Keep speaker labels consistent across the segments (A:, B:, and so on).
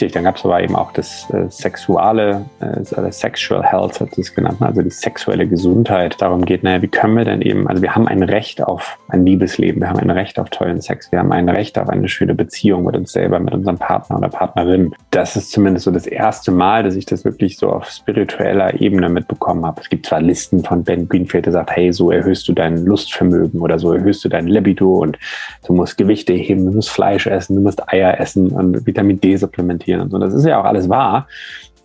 A: Dann gab es aber eben auch das äh, Sexuale, äh, Sexual Health hat es genannt, ne? also die sexuelle Gesundheit. Darum geht, naja, wie können wir denn eben, also wir haben ein Recht auf ein Liebesleben, wir haben ein Recht auf tollen Sex, wir haben ein Recht auf eine schöne Beziehung mit uns selber, mit unserem Partner oder Partnerin. Das ist zumindest so das erste Mal, dass ich das wirklich so auf spiritueller Ebene mitbekommen habe. Es gibt zwar Listen von Ben Greenfield, der sagt, hey, so erhöhst du dein Lustvermögen oder so erhöhst du dein Libido und du musst Gewichte heben, du musst Fleisch essen, du musst Eier essen und Vitamin D supplementieren reflektieren und so. Das ist ja auch alles wahr.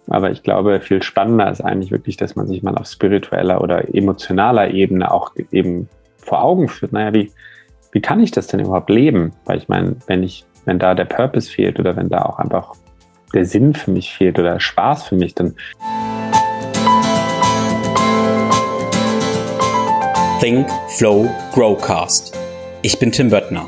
A: Aber ich glaube, viel spannender ist eigentlich wirklich, dass man sich mal auf spiritueller oder emotionaler Ebene auch eben vor Augen führt. Naja, wie, wie kann ich das denn überhaupt leben? Weil ich meine, wenn ich, wenn da der Purpose fehlt oder wenn da auch einfach der Sinn für mich fehlt oder Spaß für mich, dann.
B: Think, Flow, Growcast. Ich bin Tim Böttner.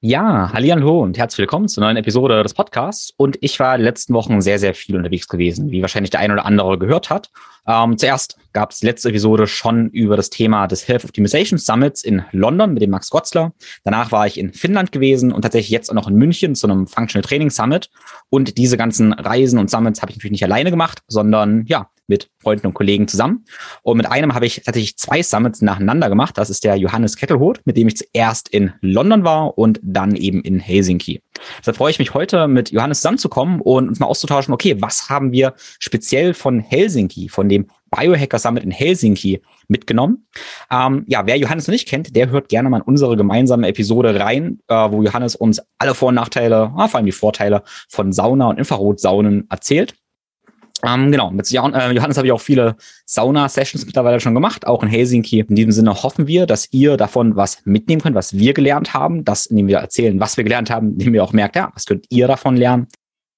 B: Ja, hallo und herzlich willkommen zur neuen Episode des Podcasts. Und ich war in den letzten Wochen sehr, sehr viel unterwegs gewesen, wie wahrscheinlich der ein oder andere gehört hat. Ähm, zuerst gab es letzte Episode schon über das Thema des Health Optimization Summits in London mit dem Max Gotzler. Danach war ich in Finnland gewesen und tatsächlich jetzt auch noch in München zu einem Functional Training Summit. Und diese ganzen Reisen und Summits habe ich natürlich nicht alleine gemacht, sondern ja, mit Freunden und Kollegen zusammen. Und mit einem habe ich tatsächlich zwei Summits nacheinander gemacht. Das ist der Johannes Kettelhoth, mit dem ich zuerst in London war und dann eben in Helsinki. Deshalb freue ich mich heute mit Johannes zusammenzukommen und uns mal auszutauschen, okay, was haben wir speziell von Helsinki, von dem Biohacker Summit in Helsinki mitgenommen. Ähm, ja, wer Johannes noch nicht kennt, der hört gerne mal in unsere gemeinsame Episode rein, äh, wo Johannes uns alle Vor- und Nachteile, ah, vor allem die Vorteile von Sauna und Infrarotsaunen erzählt. Ähm, genau, mit äh, Johannes habe ich auch viele Sauna-Sessions mittlerweile schon gemacht, auch in Helsinki. In diesem Sinne hoffen wir, dass ihr davon was mitnehmen könnt, was wir gelernt haben, das, indem wir erzählen, was wir gelernt haben, indem wir auch merkt, ja, was könnt ihr davon lernen.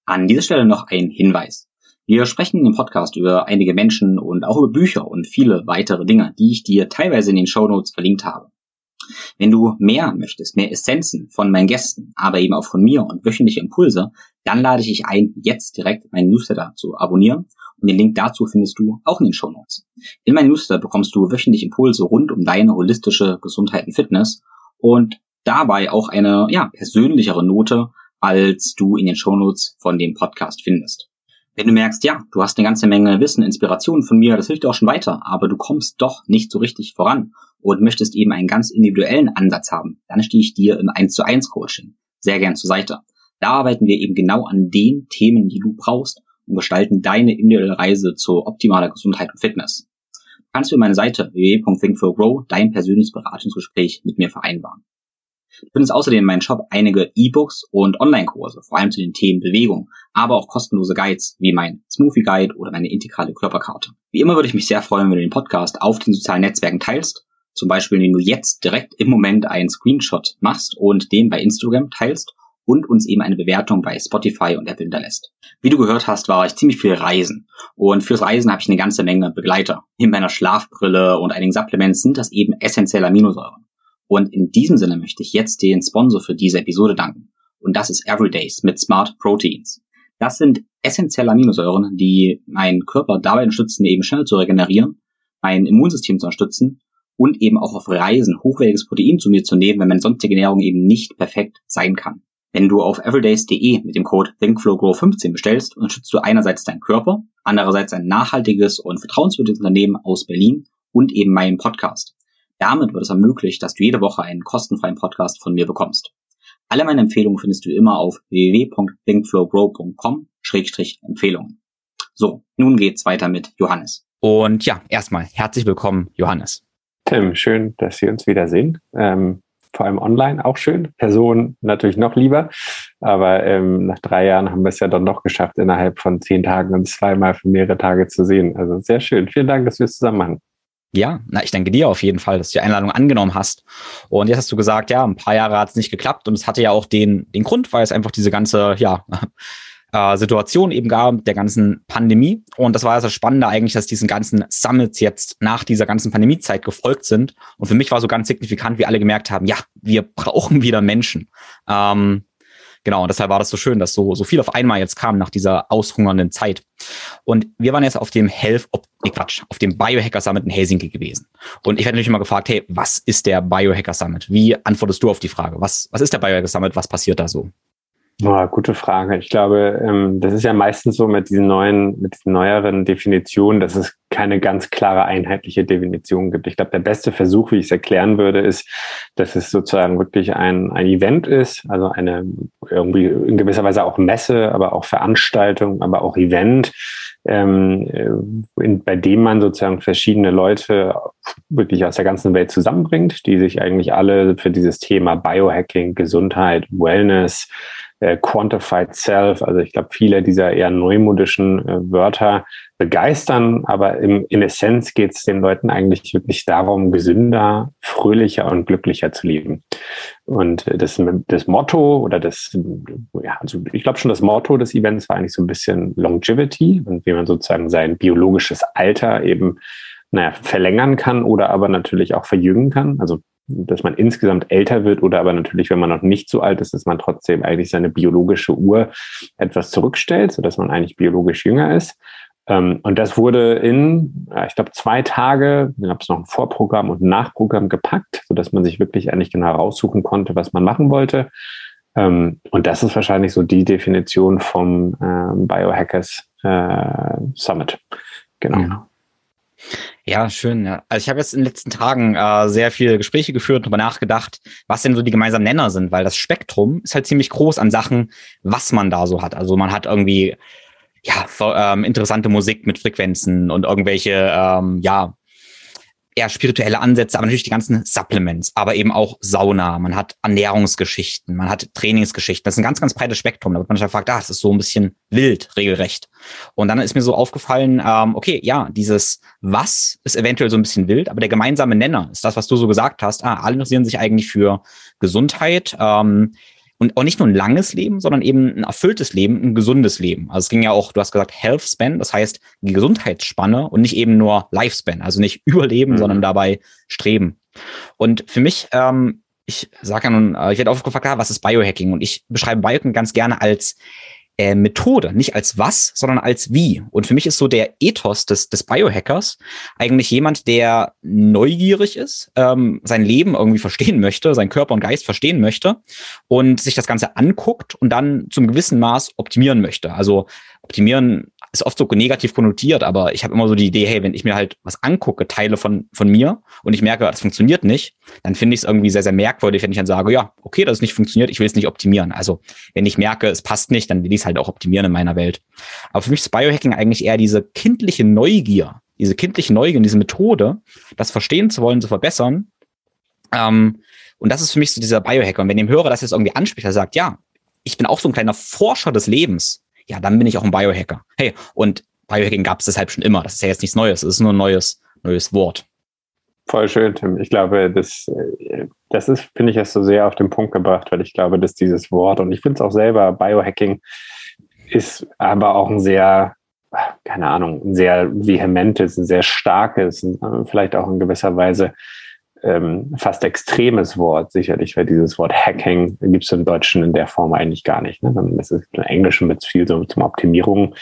B: An dieser Stelle noch ein Hinweis. Wir sprechen im Podcast über einige Menschen und auch über Bücher und viele weitere Dinge, die ich dir teilweise in den Show Notes verlinkt habe. Wenn du mehr möchtest, mehr Essenzen von meinen Gästen, aber eben auch von mir und wöchentliche Impulse, dann lade ich dich ein, jetzt direkt meinen Newsletter zu abonnieren. Und den Link dazu findest du auch in den Show Notes. In meinem Newsletter bekommst du wöchentlich Impulse rund um deine holistische Gesundheit und Fitness und dabei auch eine ja, persönlichere Note, als du in den Show Notes von dem Podcast findest. Wenn du merkst, ja, du hast eine ganze Menge Wissen, Inspiration von mir, das hilft dir auch schon weiter, aber du kommst doch nicht so richtig voran und möchtest eben einen ganz individuellen Ansatz haben, dann stehe ich dir im 1 zu 1 Coaching sehr gern zur Seite. Da arbeiten wir eben genau an den Themen, die du brauchst und gestalten deine individuelle Reise zur optimaler Gesundheit und Fitness. Du kannst über meine Seite www.thinkforgrow dein persönliches Beratungsgespräch mit mir vereinbaren. Du findest außerdem in meinem Shop einige E-Books und Online-Kurse, vor allem zu den Themen Bewegung, aber auch kostenlose Guides wie mein Smoothie Guide oder meine integrale Körperkarte. Wie immer würde ich mich sehr freuen, wenn du den Podcast auf den sozialen Netzwerken teilst zum Beispiel, indem du jetzt direkt im Moment einen Screenshot machst und den bei Instagram teilst und uns eben eine Bewertung bei Spotify und Apple hinterlässt. Wie du gehört hast, war ich ziemlich viel reisen. Und fürs Reisen habe ich eine ganze Menge Begleiter. In meiner Schlafbrille und einigen Supplements sind das eben essentielle Aminosäuren. Und in diesem Sinne möchte ich jetzt den Sponsor für diese Episode danken. Und das ist Everydays mit Smart Proteins. Das sind essentielle Aminosäuren, die meinen Körper dabei unterstützen, eben schnell zu regenerieren, mein Immunsystem zu unterstützen und eben auch auf Reisen hochwertiges Protein zu mir zu nehmen, wenn meine sonstige Ernährung eben nicht perfekt sein kann. Wenn du auf everydays.de mit dem Code ThinkFlowGrow15 bestellst, unterstützt du einerseits deinen Körper, andererseits ein nachhaltiges und vertrauenswürdiges Unternehmen aus Berlin und eben meinen Podcast. Damit wird es ermöglicht, dass du jede Woche einen kostenfreien Podcast von mir bekommst. Alle meine Empfehlungen findest du immer auf www.thinkflowgrow.com-empfehlungen. So, nun geht's weiter mit Johannes. Und ja, erstmal herzlich willkommen, Johannes.
A: Tim, schön, dass Sie uns wiedersehen. Ähm, vor allem online auch schön. Person natürlich noch lieber. Aber ähm, nach drei Jahren haben wir es ja dann doch geschafft, innerhalb von zehn Tagen uns zweimal für mehrere Tage zu sehen. Also sehr schön. Vielen Dank, dass wir es zusammen machen.
B: Ja, na, ich danke dir auf jeden Fall, dass du die Einladung angenommen hast. Und jetzt hast du gesagt, ja, ein paar Jahre hat es nicht geklappt und es hatte ja auch den, den Grund, weil es einfach diese ganze, ja, äh, Situation eben gab mit der ganzen Pandemie. Und das war das Spannende eigentlich, dass diesen ganzen Summits jetzt nach dieser ganzen Pandemiezeit gefolgt sind. Und für mich war so ganz signifikant, wie alle gemerkt haben, ja, wir brauchen wieder Menschen. Ähm, Genau, und deshalb war das so schön, dass so, so viel auf einmal jetzt kam nach dieser aushungernden Zeit. Und wir waren jetzt auf dem Health, nee, Quatsch, auf dem Biohacker Summit in Helsinki gewesen. Und ich werde natürlich immer gefragt, hey, was ist der Biohacker Summit? Wie antwortest du auf die Frage? Was, was ist der Biohacker Summit? Was passiert da so?
A: Oh, gute Frage. Ich glaube, ähm, das ist ja meistens so mit diesen neuen, mit diesen neueren Definitionen, dass es keine ganz klare einheitliche Definition gibt. Ich glaube, der beste Versuch, wie ich es erklären würde, ist, dass es sozusagen wirklich ein, ein Event ist, also eine irgendwie in gewisser Weise auch Messe, aber auch Veranstaltung, aber auch Event, ähm, äh, in, bei dem man sozusagen verschiedene Leute wirklich aus der ganzen Welt zusammenbringt, die sich eigentlich alle für dieses Thema Biohacking, Gesundheit, Wellness, äh, Quantified Self, also ich glaube, viele dieser eher neumodischen äh, Wörter begeistern, aber im, in Essenz geht es den Leuten eigentlich wirklich darum, gesünder, fröhlicher und glücklicher zu leben. Und äh, das, das Motto oder das, ja, also ich glaube schon, das Motto des Events war eigentlich so ein bisschen Longevity und wie man sozusagen sein biologisches Alter eben naja, verlängern kann oder aber natürlich auch verjüngen kann. Also dass man insgesamt älter wird oder aber natürlich, wenn man noch nicht so alt ist, dass man trotzdem eigentlich seine biologische Uhr etwas zurückstellt, sodass man eigentlich biologisch jünger ist. Ähm, und das wurde in, ich glaube, zwei Tage, dann gab es noch ein Vorprogramm und ein Nachprogramm gepackt, sodass man sich wirklich eigentlich genau raussuchen konnte, was man machen wollte. Ähm, und das ist wahrscheinlich so die Definition vom ähm, Biohackers äh, Summit. Genau. Ja.
B: Ja, schön. Ja. Also ich habe jetzt in den letzten Tagen äh, sehr viele Gespräche geführt und darüber nachgedacht, was denn so die gemeinsamen Nenner sind, weil das Spektrum ist halt ziemlich groß an Sachen, was man da so hat. Also man hat irgendwie ja ähm, interessante Musik mit Frequenzen und irgendwelche ähm, ja eher spirituelle Ansätze, aber natürlich die ganzen Supplements, aber eben auch Sauna, man hat Ernährungsgeschichten, man hat Trainingsgeschichten. Das ist ein ganz, ganz breites Spektrum. Da wird man sich fragt, ah, das ist so ein bisschen wild, regelrecht. Und dann ist mir so aufgefallen, ähm, okay, ja, dieses Was ist eventuell so ein bisschen wild, aber der gemeinsame Nenner ist das, was du so gesagt hast. Ah, alle interessieren sich eigentlich für Gesundheit, ähm, und auch nicht nur ein langes Leben, sondern eben ein erfülltes Leben, ein gesundes Leben. Also es ging ja auch, du hast gesagt, Health Span, das heißt die Gesundheitsspanne und nicht eben nur Lifespan, also nicht überleben, mhm. sondern dabei streben. Und für mich, ähm, ich sage ja nun, äh, ich werde oft gefragt, ah, was ist Biohacking? Und ich beschreibe Biohacking ganz gerne als äh, Methode, nicht als was, sondern als wie. Und für mich ist so der Ethos des, des Biohackers eigentlich jemand, der neugierig ist, ähm, sein Leben irgendwie verstehen möchte, sein Körper und Geist verstehen möchte und sich das Ganze anguckt und dann zum gewissen Maß optimieren möchte. Also optimieren ist oft so negativ konnotiert, aber ich habe immer so die Idee, hey, wenn ich mir halt was angucke, Teile von, von mir und ich merke, das funktioniert nicht, dann finde ich es irgendwie sehr, sehr merkwürdig, wenn ich dann sage, ja, okay, das nicht funktioniert, ich will es nicht optimieren. Also wenn ich merke, es passt nicht, dann will ich es halt auch optimieren in meiner Welt. Aber für mich ist Biohacking eigentlich eher diese kindliche Neugier, diese kindliche Neugier, diese Methode, das verstehen zu wollen, zu verbessern. Ähm, und das ist für mich so dieser Biohacker. Und wenn dem Hörer das jetzt irgendwie anspricht, er sagt, ja, ich bin auch so ein kleiner Forscher des Lebens ja, dann bin ich auch ein Biohacker. Hey, und Biohacking gab es deshalb schon immer. Das ist ja jetzt nichts Neues. Es ist nur ein neues, neues Wort.
A: Voll schön, Tim. Ich glaube, das, das ist, finde ich, erst so sehr auf den Punkt gebracht, weil ich glaube, dass dieses Wort, und ich finde es auch selber, Biohacking ist aber auch ein sehr, keine Ahnung, ein sehr vehementes, ein sehr starkes, vielleicht auch in gewisser Weise ähm, fast extremes Wort, sicherlich, weil dieses Wort Hacking gibt es im Deutschen in der Form eigentlich gar nicht. Ne? Das ist im Englischen mit viel so zum Optimierung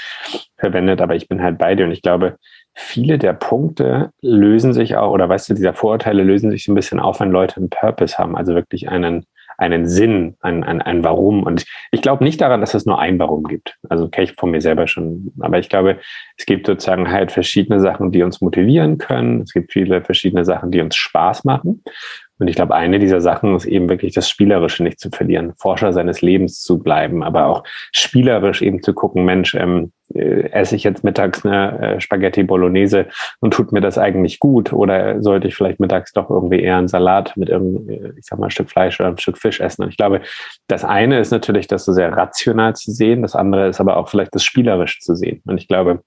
A: verwendet, aber ich bin halt bei dir und ich glaube, viele der Punkte lösen sich auch, oder weißt du, dieser Vorurteile lösen sich so ein bisschen auf, wenn Leute einen Purpose haben, also wirklich einen, einen Sinn, ein, ein, ein Warum. Und ich glaube nicht daran, dass es nur ein Warum gibt. Also kenne ich von mir selber schon. Aber ich glaube, es gibt sozusagen halt verschiedene Sachen, die uns motivieren können. Es gibt viele verschiedene Sachen, die uns Spaß machen. Und ich glaube, eine dieser Sachen ist eben wirklich das Spielerische nicht zu verlieren, Forscher seines Lebens zu bleiben, aber auch spielerisch eben zu gucken, Mensch, ähm, äh, esse ich jetzt mittags eine äh, Spaghetti Bolognese und tut mir das eigentlich gut? Oder sollte ich vielleicht mittags doch irgendwie eher einen Salat mit irgendeinem, ich sag mal, Stück Fleisch oder ein Stück Fisch essen? Und ich glaube, das eine ist natürlich, das so sehr rational zu sehen, das andere ist aber auch vielleicht das spielerisch zu sehen. Und ich glaube,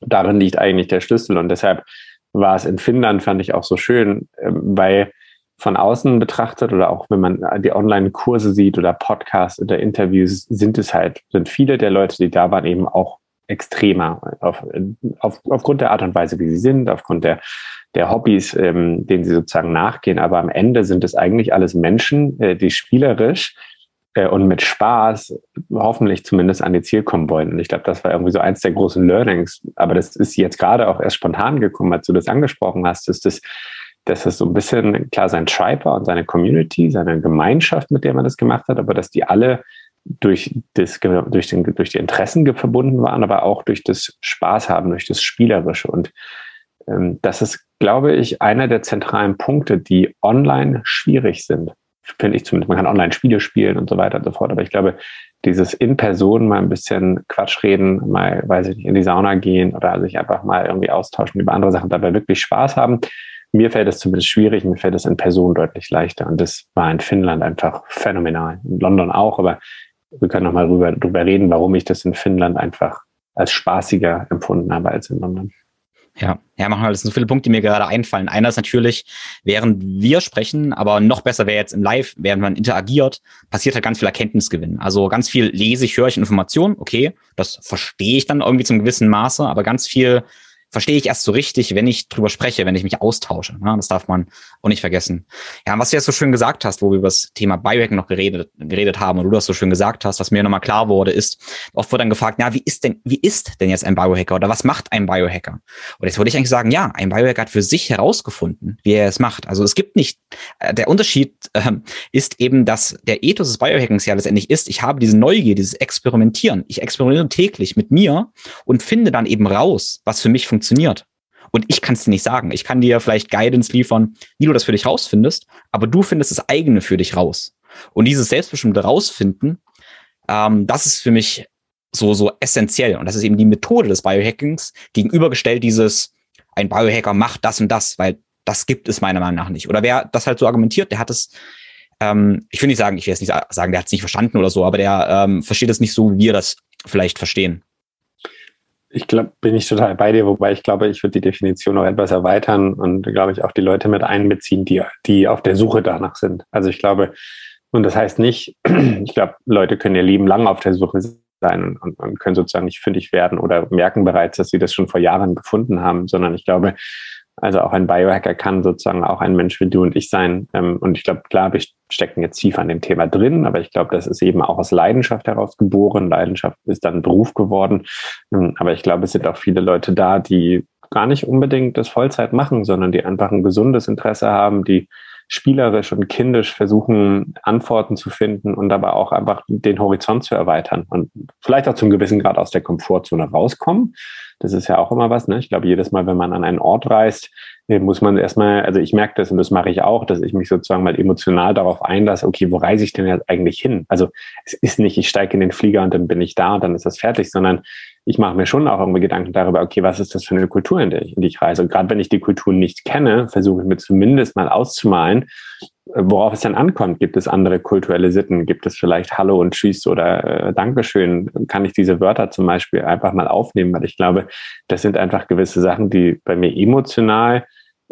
A: darin liegt eigentlich der Schlüssel. Und deshalb war es in Finnland, fand ich auch so schön, ähm, weil von außen betrachtet oder auch wenn man die Online-Kurse sieht oder Podcasts oder Interviews, sind es halt, sind viele der Leute, die da waren, eben auch extremer auf, auf, aufgrund der Art und Weise, wie sie sind, aufgrund der, der Hobbys, ähm, denen sie sozusagen nachgehen. Aber am Ende sind es eigentlich alles Menschen, äh, die spielerisch äh, und mit Spaß hoffentlich zumindest an die Ziel kommen wollen. Und ich glaube, das war irgendwie so eins der großen Learnings. Aber das ist jetzt gerade auch erst spontan gekommen, als du das angesprochen hast, ist das, dass es so ein bisschen klar sein Tribe war und seine Community, seine Gemeinschaft, mit der man das gemacht hat, aber dass die alle durch, das, durch, den, durch die Interessen verbunden waren, aber auch durch das Spaß haben, durch das Spielerische. Und ähm, das ist, glaube ich, einer der zentralen Punkte, die online schwierig sind. Finde ich zumindest. Man kann online Spiele spielen und so weiter und so fort. Aber ich glaube, dieses in Person mal ein bisschen Quatsch reden, mal, weiß ich nicht, in die Sauna gehen oder sich einfach mal irgendwie austauschen über andere Sachen, dabei wirklich Spaß haben. Mir fällt es zumindest schwierig, mir fällt es in Person deutlich leichter. Und das war in Finnland einfach phänomenal. In London auch, aber wir können nochmal drüber, drüber reden, warum ich das in Finnland einfach als spaßiger empfunden habe als in London.
B: Ja, ja, machen wir. Das sind so viele Punkte, die mir gerade einfallen. Einer ist natürlich, während wir sprechen, aber noch besser wäre jetzt im Live, während man interagiert, passiert halt ganz viel Erkenntnisgewinn. Also ganz viel lese ich, höre ich Informationen, okay, das verstehe ich dann irgendwie zum gewissen Maße, aber ganz viel verstehe ich erst so richtig, wenn ich drüber spreche, wenn ich mich austausche. Ne? Das darf man auch nicht vergessen. Ja, was du jetzt so schön gesagt hast, wo wir über das Thema Biohacking noch geredet, geredet haben und du das so schön gesagt hast, was mir nochmal klar wurde, ist, oft wird dann gefragt, ja, wie ist denn, wie ist denn jetzt ein Biohacker oder was macht ein Biohacker? Und jetzt würde ich eigentlich sagen, ja, ein Biohacker hat für sich herausgefunden, wie er es macht. Also es gibt nicht, äh, der Unterschied äh, ist eben, dass der Ethos des Biohackings ja letztendlich ist, ich habe diese Neugier, dieses Experimentieren. Ich experimentiere täglich mit mir und finde dann eben raus, was für mich funktioniert funktioniert. Und ich kann es dir nicht sagen. Ich kann dir vielleicht Guidance liefern, wie du das für dich rausfindest, aber du findest das eigene für dich raus. Und dieses selbstbestimmte Rausfinden, ähm, das ist für mich so, so essentiell. Und das ist eben die Methode des Biohackings gegenübergestellt dieses, ein Biohacker macht das und das, weil das gibt es meiner Meinung nach nicht. Oder wer das halt so argumentiert, der hat es, ähm, ich will nicht sagen, ich will jetzt nicht sagen, der hat es nicht verstanden oder so, aber der ähm, versteht es nicht so, wie wir das vielleicht verstehen
A: ich glaube, bin ich total bei dir, wobei ich glaube, ich würde die Definition noch etwas erweitern und glaube ich auch die Leute mit einbeziehen, die, die auf der Suche danach sind. Also ich glaube, und das heißt nicht, ich glaube, Leute können ihr Leben lang auf der Suche sein und, und, und können sozusagen nicht fündig werden oder merken bereits, dass sie das schon vor Jahren gefunden haben, sondern ich glaube, also auch ein Biohacker kann sozusagen auch ein Mensch wie du und ich sein. Ähm, und ich glaube, klar, wir stecken jetzt tief an dem Thema drin, aber ich glaube, das ist eben auch aus Leidenschaft heraus geboren. Leidenschaft ist dann Beruf geworden. Ähm, aber ich glaube, es sind auch viele Leute da, die gar nicht unbedingt das Vollzeit machen, sondern die einfach ein gesundes Interesse haben, die spielerisch und kindisch versuchen, Antworten zu finden und aber auch einfach den Horizont zu erweitern und vielleicht auch zum gewissen Grad aus der Komfortzone rauskommen. Das ist ja auch immer was. Ne? Ich glaube, jedes Mal, wenn man an einen Ort reist, äh, muss man erstmal, also ich merke das und das mache ich auch, dass ich mich sozusagen mal emotional darauf einlasse, okay, wo reise ich denn jetzt eigentlich hin? Also es ist nicht, ich steige in den Flieger und dann bin ich da und dann ist das fertig, sondern ich mache mir schon auch irgendwie Gedanken darüber, okay, was ist das für eine Kultur, in, ich, in die ich reise? Und gerade wenn ich die Kultur nicht kenne, versuche ich mir zumindest mal auszumalen, äh, worauf es dann ankommt. Gibt es andere kulturelle Sitten? Gibt es vielleicht Hallo und Tschüss oder äh, Dankeschön? Kann ich diese Wörter zum Beispiel einfach mal aufnehmen? Weil ich glaube, das sind einfach gewisse Sachen, die bei mir emotional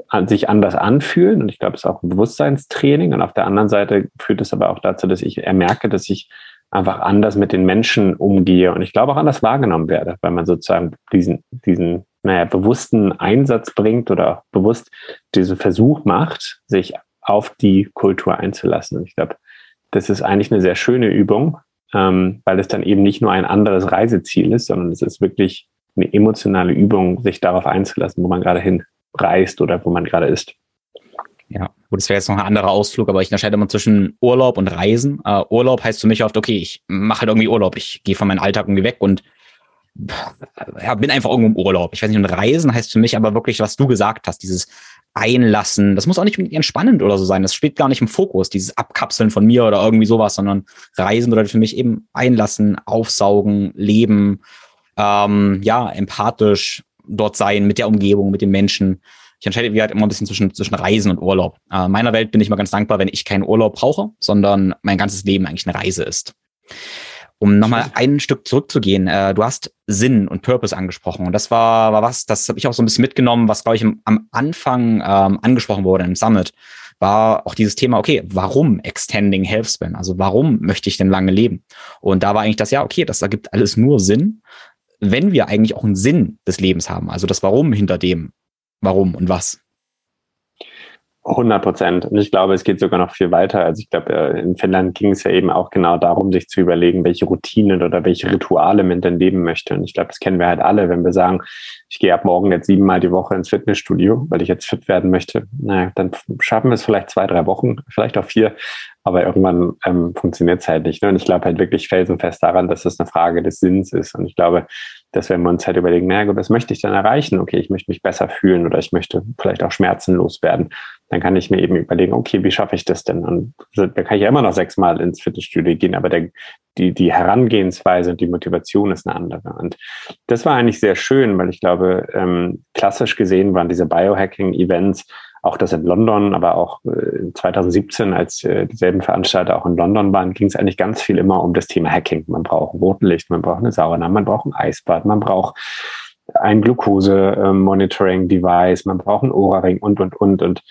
A: an sich anders anfühlen. Und ich glaube, es ist auch ein Bewusstseinstraining. Und auf der anderen Seite führt es aber auch dazu, dass ich merke, dass ich einfach anders mit den Menschen umgehe und ich glaube auch anders wahrgenommen werde, weil man sozusagen diesen, diesen, naja, bewussten Einsatz bringt oder bewusst diesen Versuch macht, sich auf die Kultur einzulassen. Und ich glaube, das ist eigentlich eine sehr schöne Übung, ähm, weil es dann eben nicht nur ein anderes Reiseziel ist, sondern es ist wirklich eine emotionale Übung, sich darauf einzulassen, wo man gerade hinreist oder wo man gerade ist.
B: Ja, gut, das wäre jetzt noch ein anderer Ausflug, aber ich unterscheide immer zwischen Urlaub und Reisen. Uh, Urlaub heißt für mich oft, okay, ich mache halt irgendwie Urlaub. Ich gehe von meinem Alltag irgendwie weg und ja, bin einfach irgendwo im Urlaub. Ich weiß nicht, und Reisen heißt für mich aber wirklich, was du gesagt hast, dieses Einlassen. Das muss auch nicht entspannend oder so sein. Das steht gar nicht im Fokus, dieses Abkapseln von mir oder irgendwie sowas, sondern Reisen bedeutet für mich eben einlassen, aufsaugen, leben, ähm, ja, empathisch dort sein mit der Umgebung, mit den Menschen ich entscheide wie halt immer ein bisschen zwischen, zwischen Reisen und Urlaub. Äh, in meiner Welt bin ich mal ganz dankbar, wenn ich keinen Urlaub brauche, sondern mein ganzes Leben eigentlich eine Reise ist. Um nochmal ein Stück zurückzugehen, äh, du hast Sinn und Purpose angesprochen. Und das war, war was, das habe ich auch so ein bisschen mitgenommen, was, glaube ich, am Anfang ähm, angesprochen wurde im Summit, war auch dieses Thema, okay, warum Extending Healthspan? Also warum möchte ich denn lange leben? Und da war eigentlich das, ja, okay, das ergibt alles nur Sinn, wenn wir eigentlich auch einen Sinn des Lebens haben. Also das Warum hinter dem, warum und was.
A: 100 Prozent. Und ich glaube, es geht sogar noch viel weiter. Also ich glaube, äh, in Finnland ging es ja eben auch genau darum, sich zu überlegen, welche Routinen oder welche Rituale man denn leben möchte. Und ich glaube, das kennen wir halt alle, wenn wir sagen, ich gehe ab morgen jetzt siebenmal die Woche ins Fitnessstudio, weil ich jetzt fit werden möchte. Naja, dann schaffen wir es vielleicht zwei, drei Wochen, vielleicht auch vier. Aber irgendwann ähm, funktioniert es halt nicht. Ne? Und ich glaube halt wirklich felsenfest daran, dass es eine Frage des Sinns ist. Und ich glaube, dass wenn wir uns halt überlegen, naja gut, was möchte ich denn erreichen? Okay, ich möchte mich besser fühlen oder ich möchte vielleicht auch schmerzenlos werden. Dann kann ich mir eben überlegen, okay, wie schaffe ich das denn? Und da kann ich ja immer noch sechsmal ins Fitnessstudio gehen, aber der, die, die Herangehensweise und die Motivation ist eine andere. Und das war eigentlich sehr schön, weil ich glaube, ähm, klassisch gesehen waren diese Biohacking-Events auch das in London, aber auch 2017, äh, als äh, dieselben Veranstalter auch in London waren, ging es eigentlich ganz viel immer um das Thema Hacking. Man braucht Rotlicht, man braucht eine Sauna, man braucht ein Eisbad, man braucht ein Glukose-Monitoring-Device, man braucht ein Ohrring und, und, und. Und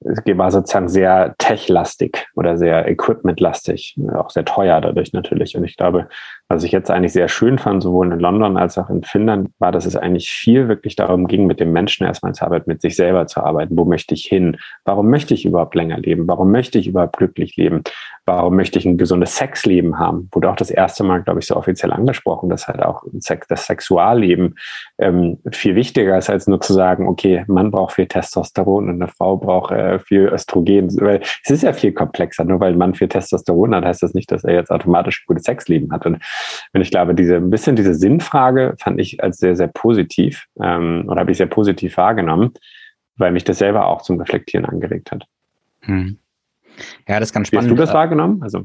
A: war sozusagen sehr tech-lastig oder sehr equipment-lastig, auch sehr teuer dadurch natürlich. Und ich glaube, was ich jetzt eigentlich sehr schön fand, sowohl in London als auch in Finnland, war, dass es eigentlich viel wirklich darum ging, mit dem Menschen erstmal zu arbeiten, mit sich selber zu arbeiten. Wo möchte ich hin? Warum möchte ich überhaupt länger leben? Warum möchte ich überhaupt glücklich leben? Warum möchte ich ein gesundes Sexleben haben? Wurde auch das erste Mal, glaube ich, so offiziell angesprochen, dass halt auch das Sexualleben ähm, viel wichtiger ist, als nur zu sagen, okay, Mann braucht viel Testosteron und eine Frau braucht äh, viel Östrogen. Weil es ist ja viel komplexer. Nur weil ein Mann viel Testosteron hat, heißt das nicht, dass er jetzt automatisch ein gutes Sexleben hat. Und und ich glaube, diese ein bisschen diese Sinnfrage fand ich als sehr, sehr positiv ähm, oder habe ich sehr positiv wahrgenommen, weil mich das selber auch zum Reflektieren angeregt hat. Hm.
B: Ja, das ist ganz spannend.
A: Hast du das wahrgenommen? Also,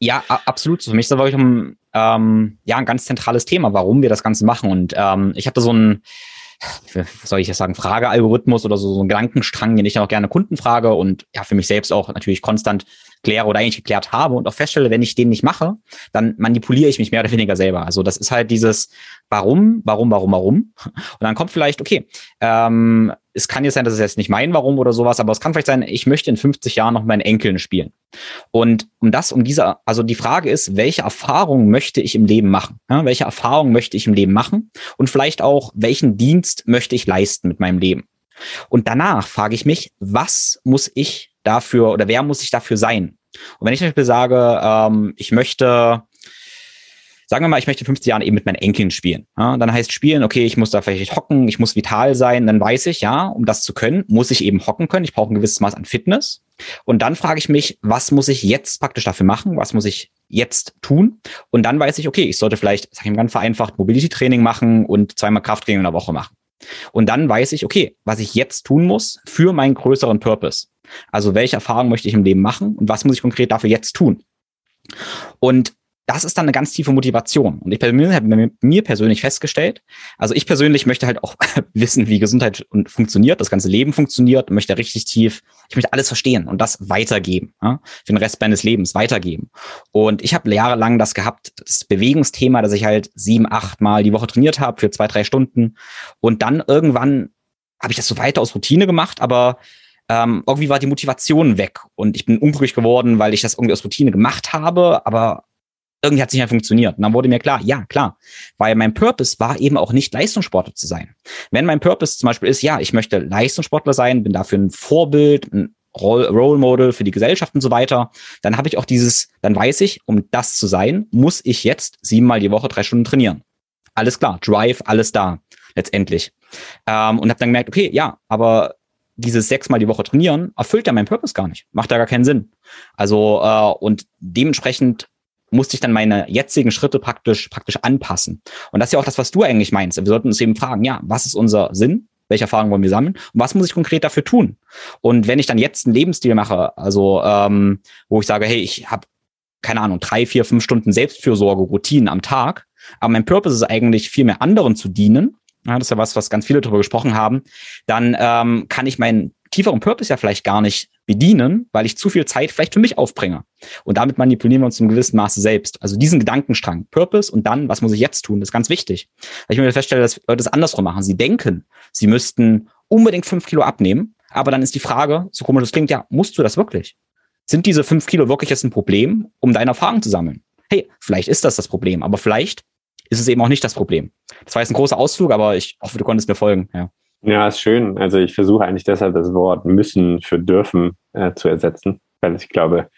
B: ja, absolut. Für mich ist das wirklich ein, ähm, ja, ein ganz zentrales Thema, warum wir das Ganze machen. Und ähm, ich hatte so ein, soll ich jetzt sagen, Fragealgorithmus oder so, so einen Gedankenstrang, den ich dann auch gerne Kunden frage und ja, für mich selbst auch natürlich konstant kläre oder eigentlich geklärt habe und auch feststelle, wenn ich den nicht mache, dann manipuliere ich mich mehr oder weniger selber. Also das ist halt dieses Warum, warum, warum, warum. Und dann kommt vielleicht, okay, ähm, es kann jetzt sein, dass es jetzt nicht mein Warum oder sowas, aber es kann vielleicht sein, ich möchte in 50 Jahren noch meinen Enkeln spielen. Und um das, um diese, also die Frage ist, welche Erfahrungen möchte ich im Leben machen? Ja, welche Erfahrungen möchte ich im Leben machen? Und vielleicht auch, welchen Dienst möchte ich leisten mit meinem Leben? Und danach frage ich mich, was muss ich dafür oder wer muss ich dafür sein? Und wenn ich zum Beispiel sage, ähm, ich möchte, sagen wir mal, ich möchte in 50 Jahren eben mit meinen Enkeln spielen. Ja, dann heißt spielen, okay, ich muss da vielleicht hocken, ich muss vital sein, dann weiß ich, ja, um das zu können, muss ich eben hocken können. Ich brauche ein gewisses Maß an Fitness. Und dann frage ich mich, was muss ich jetzt praktisch dafür machen? Was muss ich jetzt tun? Und dann weiß ich, okay, ich sollte vielleicht, sag ich mal ganz vereinfacht, Mobility-Training machen und zweimal Krafttraining in der Woche machen. Und dann weiß ich, okay, was ich jetzt tun muss für meinen größeren Purpose. Also welche Erfahrungen möchte ich im Leben machen und was muss ich konkret dafür jetzt tun? Und das ist dann eine ganz tiefe Motivation. Und ich habe bei mir persönlich festgestellt, also ich persönlich möchte halt auch wissen, wie Gesundheit funktioniert, das ganze Leben funktioniert, möchte richtig tief, ich möchte alles verstehen und das weitergeben, ja, für den Rest meines Lebens weitergeben. Und ich habe jahrelang das gehabt, das Bewegungsthema, dass ich halt sieben, acht Mal die Woche trainiert habe für zwei, drei Stunden. Und dann irgendwann habe ich das so weiter aus Routine gemacht, aber ähm, irgendwie war die Motivation weg und ich bin unglücklich geworden, weil ich das irgendwie aus Routine gemacht habe, aber irgendwie hat es nicht mehr funktioniert. Und dann wurde mir klar, ja, klar, weil mein Purpose war eben auch nicht Leistungssportler zu sein. Wenn mein Purpose zum Beispiel ist, ja, ich möchte Leistungssportler sein, bin dafür ein Vorbild, ein Role Model für die Gesellschaft und so weiter, dann habe ich auch dieses, dann weiß ich, um das zu sein, muss ich jetzt siebenmal die Woche drei Stunden trainieren. Alles klar, Drive, alles da, letztendlich. Ähm, und habe dann gemerkt, okay, ja, aber dieses sechsmal die Woche trainieren erfüllt ja meinen Purpose gar nicht. Macht ja gar keinen Sinn. Also, äh, und dementsprechend musste ich dann meine jetzigen Schritte praktisch, praktisch anpassen. Und das ist ja auch das, was du eigentlich meinst. Wir sollten uns eben fragen, ja, was ist unser Sinn? Welche Erfahrungen wollen wir sammeln? Und was muss ich konkret dafür tun? Und wenn ich dann jetzt einen Lebensstil mache, also ähm, wo ich sage, hey, ich habe keine Ahnung, drei, vier, fünf Stunden Selbstfürsorge, Routinen am Tag, aber mein Purpose ist eigentlich viel mehr anderen zu dienen, ja, das ist ja was, was ganz viele darüber gesprochen haben, dann ähm, kann ich meinen tieferen Purpose ja vielleicht gar nicht bedienen, weil ich zu viel Zeit vielleicht für mich aufbringe. Und damit manipulieren wir uns zum gewissen Maße selbst. Also diesen Gedankenstrang, Purpose und dann, was muss ich jetzt tun, das ist ganz wichtig. Weil ich mir feststelle, dass Leute es andersrum machen. Sie denken, sie müssten unbedingt fünf Kilo abnehmen, aber dann ist die Frage, so komisch das klingt, ja, musst du das wirklich? Sind diese fünf Kilo wirklich jetzt ein Problem, um deine Erfahrung zu sammeln? Hey, vielleicht ist das das Problem, aber vielleicht ist es eben auch nicht das Problem. Das war jetzt ein großer Ausflug, aber ich hoffe, du konntest mir folgen. Ja.
A: Ja, ist schön. Also ich versuche eigentlich deshalb das Wort müssen für dürfen äh, zu ersetzen, weil ich glaube,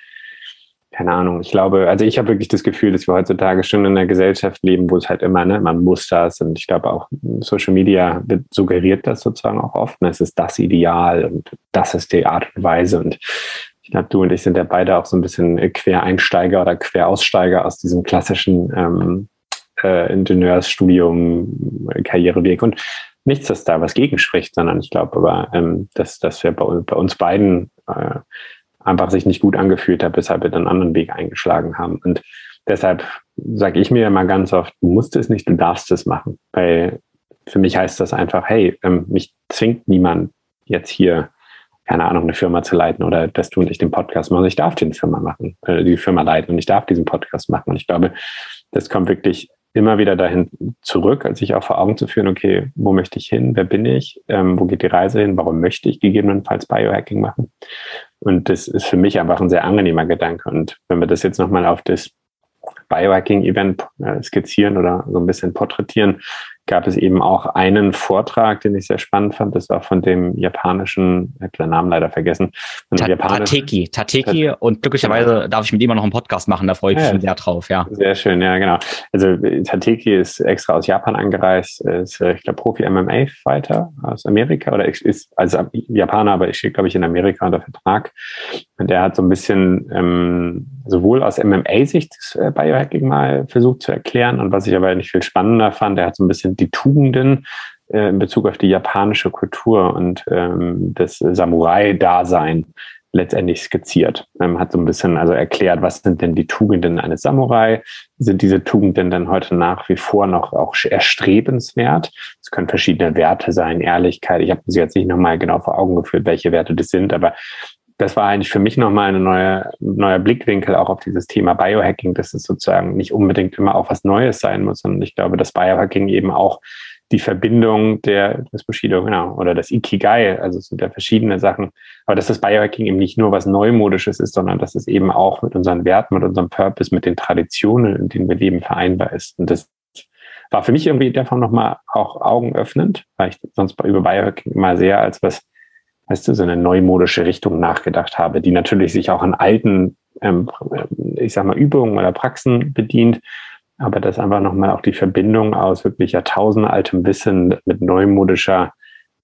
A: keine Ahnung, ich glaube, also ich habe wirklich das Gefühl, dass wir heutzutage schon in einer Gesellschaft leben, wo es halt immer, ne, man muss das und ich glaube auch Social Media suggeriert das sozusagen auch oft. Ne? Es ist das Ideal und das ist die Art und Weise und ich glaube, du und ich sind ja beide auch so ein bisschen Quereinsteiger oder Queraussteiger aus diesem klassischen ähm, äh, Ingenieursstudium, Karriereweg und nichts, dass da was gegenspricht, sondern ich glaube aber, ähm, dass, dass wir bei, bei uns beiden äh, einfach sich nicht gut angefühlt hat, weshalb wir dann einen anderen Weg eingeschlagen haben. Und deshalb sage ich mir immer ganz oft, du musst es nicht, du darfst es machen. Weil für mich heißt das einfach, hey, ähm, mich zwingt niemand jetzt hier, keine Ahnung, eine Firma zu leiten oder dass du und ich den Podcast machen. Ich darf den Firma machen, äh, die Firma leiten und ich darf diesen Podcast machen. Und ich glaube, das kommt wirklich immer wieder dahin zurück, als sich auch vor Augen zu führen, okay, wo möchte ich hin, wer bin ich, ähm, wo geht die Reise hin, warum möchte ich gegebenenfalls Biohacking machen. Und das ist für mich einfach ein sehr angenehmer Gedanke. Und wenn wir das jetzt nochmal auf das Biohacking-Event äh, skizzieren oder so ein bisschen porträtieren, gab es eben auch einen Vortrag, den ich sehr spannend fand. Das war von dem japanischen, ich habe den Namen leider vergessen.
B: Ta Tateki, Tateki und glücklicherweise genau. darf ich mit ihm noch einen Podcast machen, da freue ich mich ja, sehr drauf, ja.
A: Sehr schön, ja, genau. Also Tateki ist extra aus Japan angereist, ist, äh, ich glaube, Profi-MMA-Fighter aus Amerika oder ist also Japaner, aber ich stehe, glaube ich, in Amerika unter Vertrag. Und der hat so ein bisschen ähm, sowohl aus MMA-Sicht äh, Biohacking mal versucht zu erklären und was ich aber nicht viel spannender fand, der hat so ein bisschen die Tugenden äh, in Bezug auf die japanische Kultur und ähm, das Samurai-Dasein letztendlich skizziert. Ähm, hat so ein bisschen also erklärt, was sind denn die Tugenden eines Samurai? Sind diese Tugenden dann heute nach wie vor noch auch erstrebenswert? Es können verschiedene Werte sein, Ehrlichkeit. Ich habe sie jetzt nicht nochmal genau vor Augen geführt, welche Werte das sind, aber das war eigentlich für mich nochmal ein neue, neuer Blickwinkel auch auf dieses Thema Biohacking, dass es sozusagen nicht unbedingt immer auch was Neues sein muss, sondern ich glaube, dass Biohacking eben auch die Verbindung der, des Bushido, genau, oder das Ikigai, also es sind ja verschiedene Sachen, aber dass das Biohacking eben nicht nur was Neumodisches ist, sondern dass es eben auch mit unseren Werten, mit unserem Purpose, mit den Traditionen, in denen wir leben, vereinbar ist. Und das war für mich irgendwie der Form nochmal auch augenöffnend, weil ich sonst über Biohacking immer sehr als was weißt du, so eine neumodische Richtung nachgedacht habe, die natürlich sich auch an alten, ähm, ich sag mal, Übungen oder Praxen bedient, aber das einfach nochmal auch die Verbindung aus wirklich jahrtausendaltem Wissen mit neumodischer,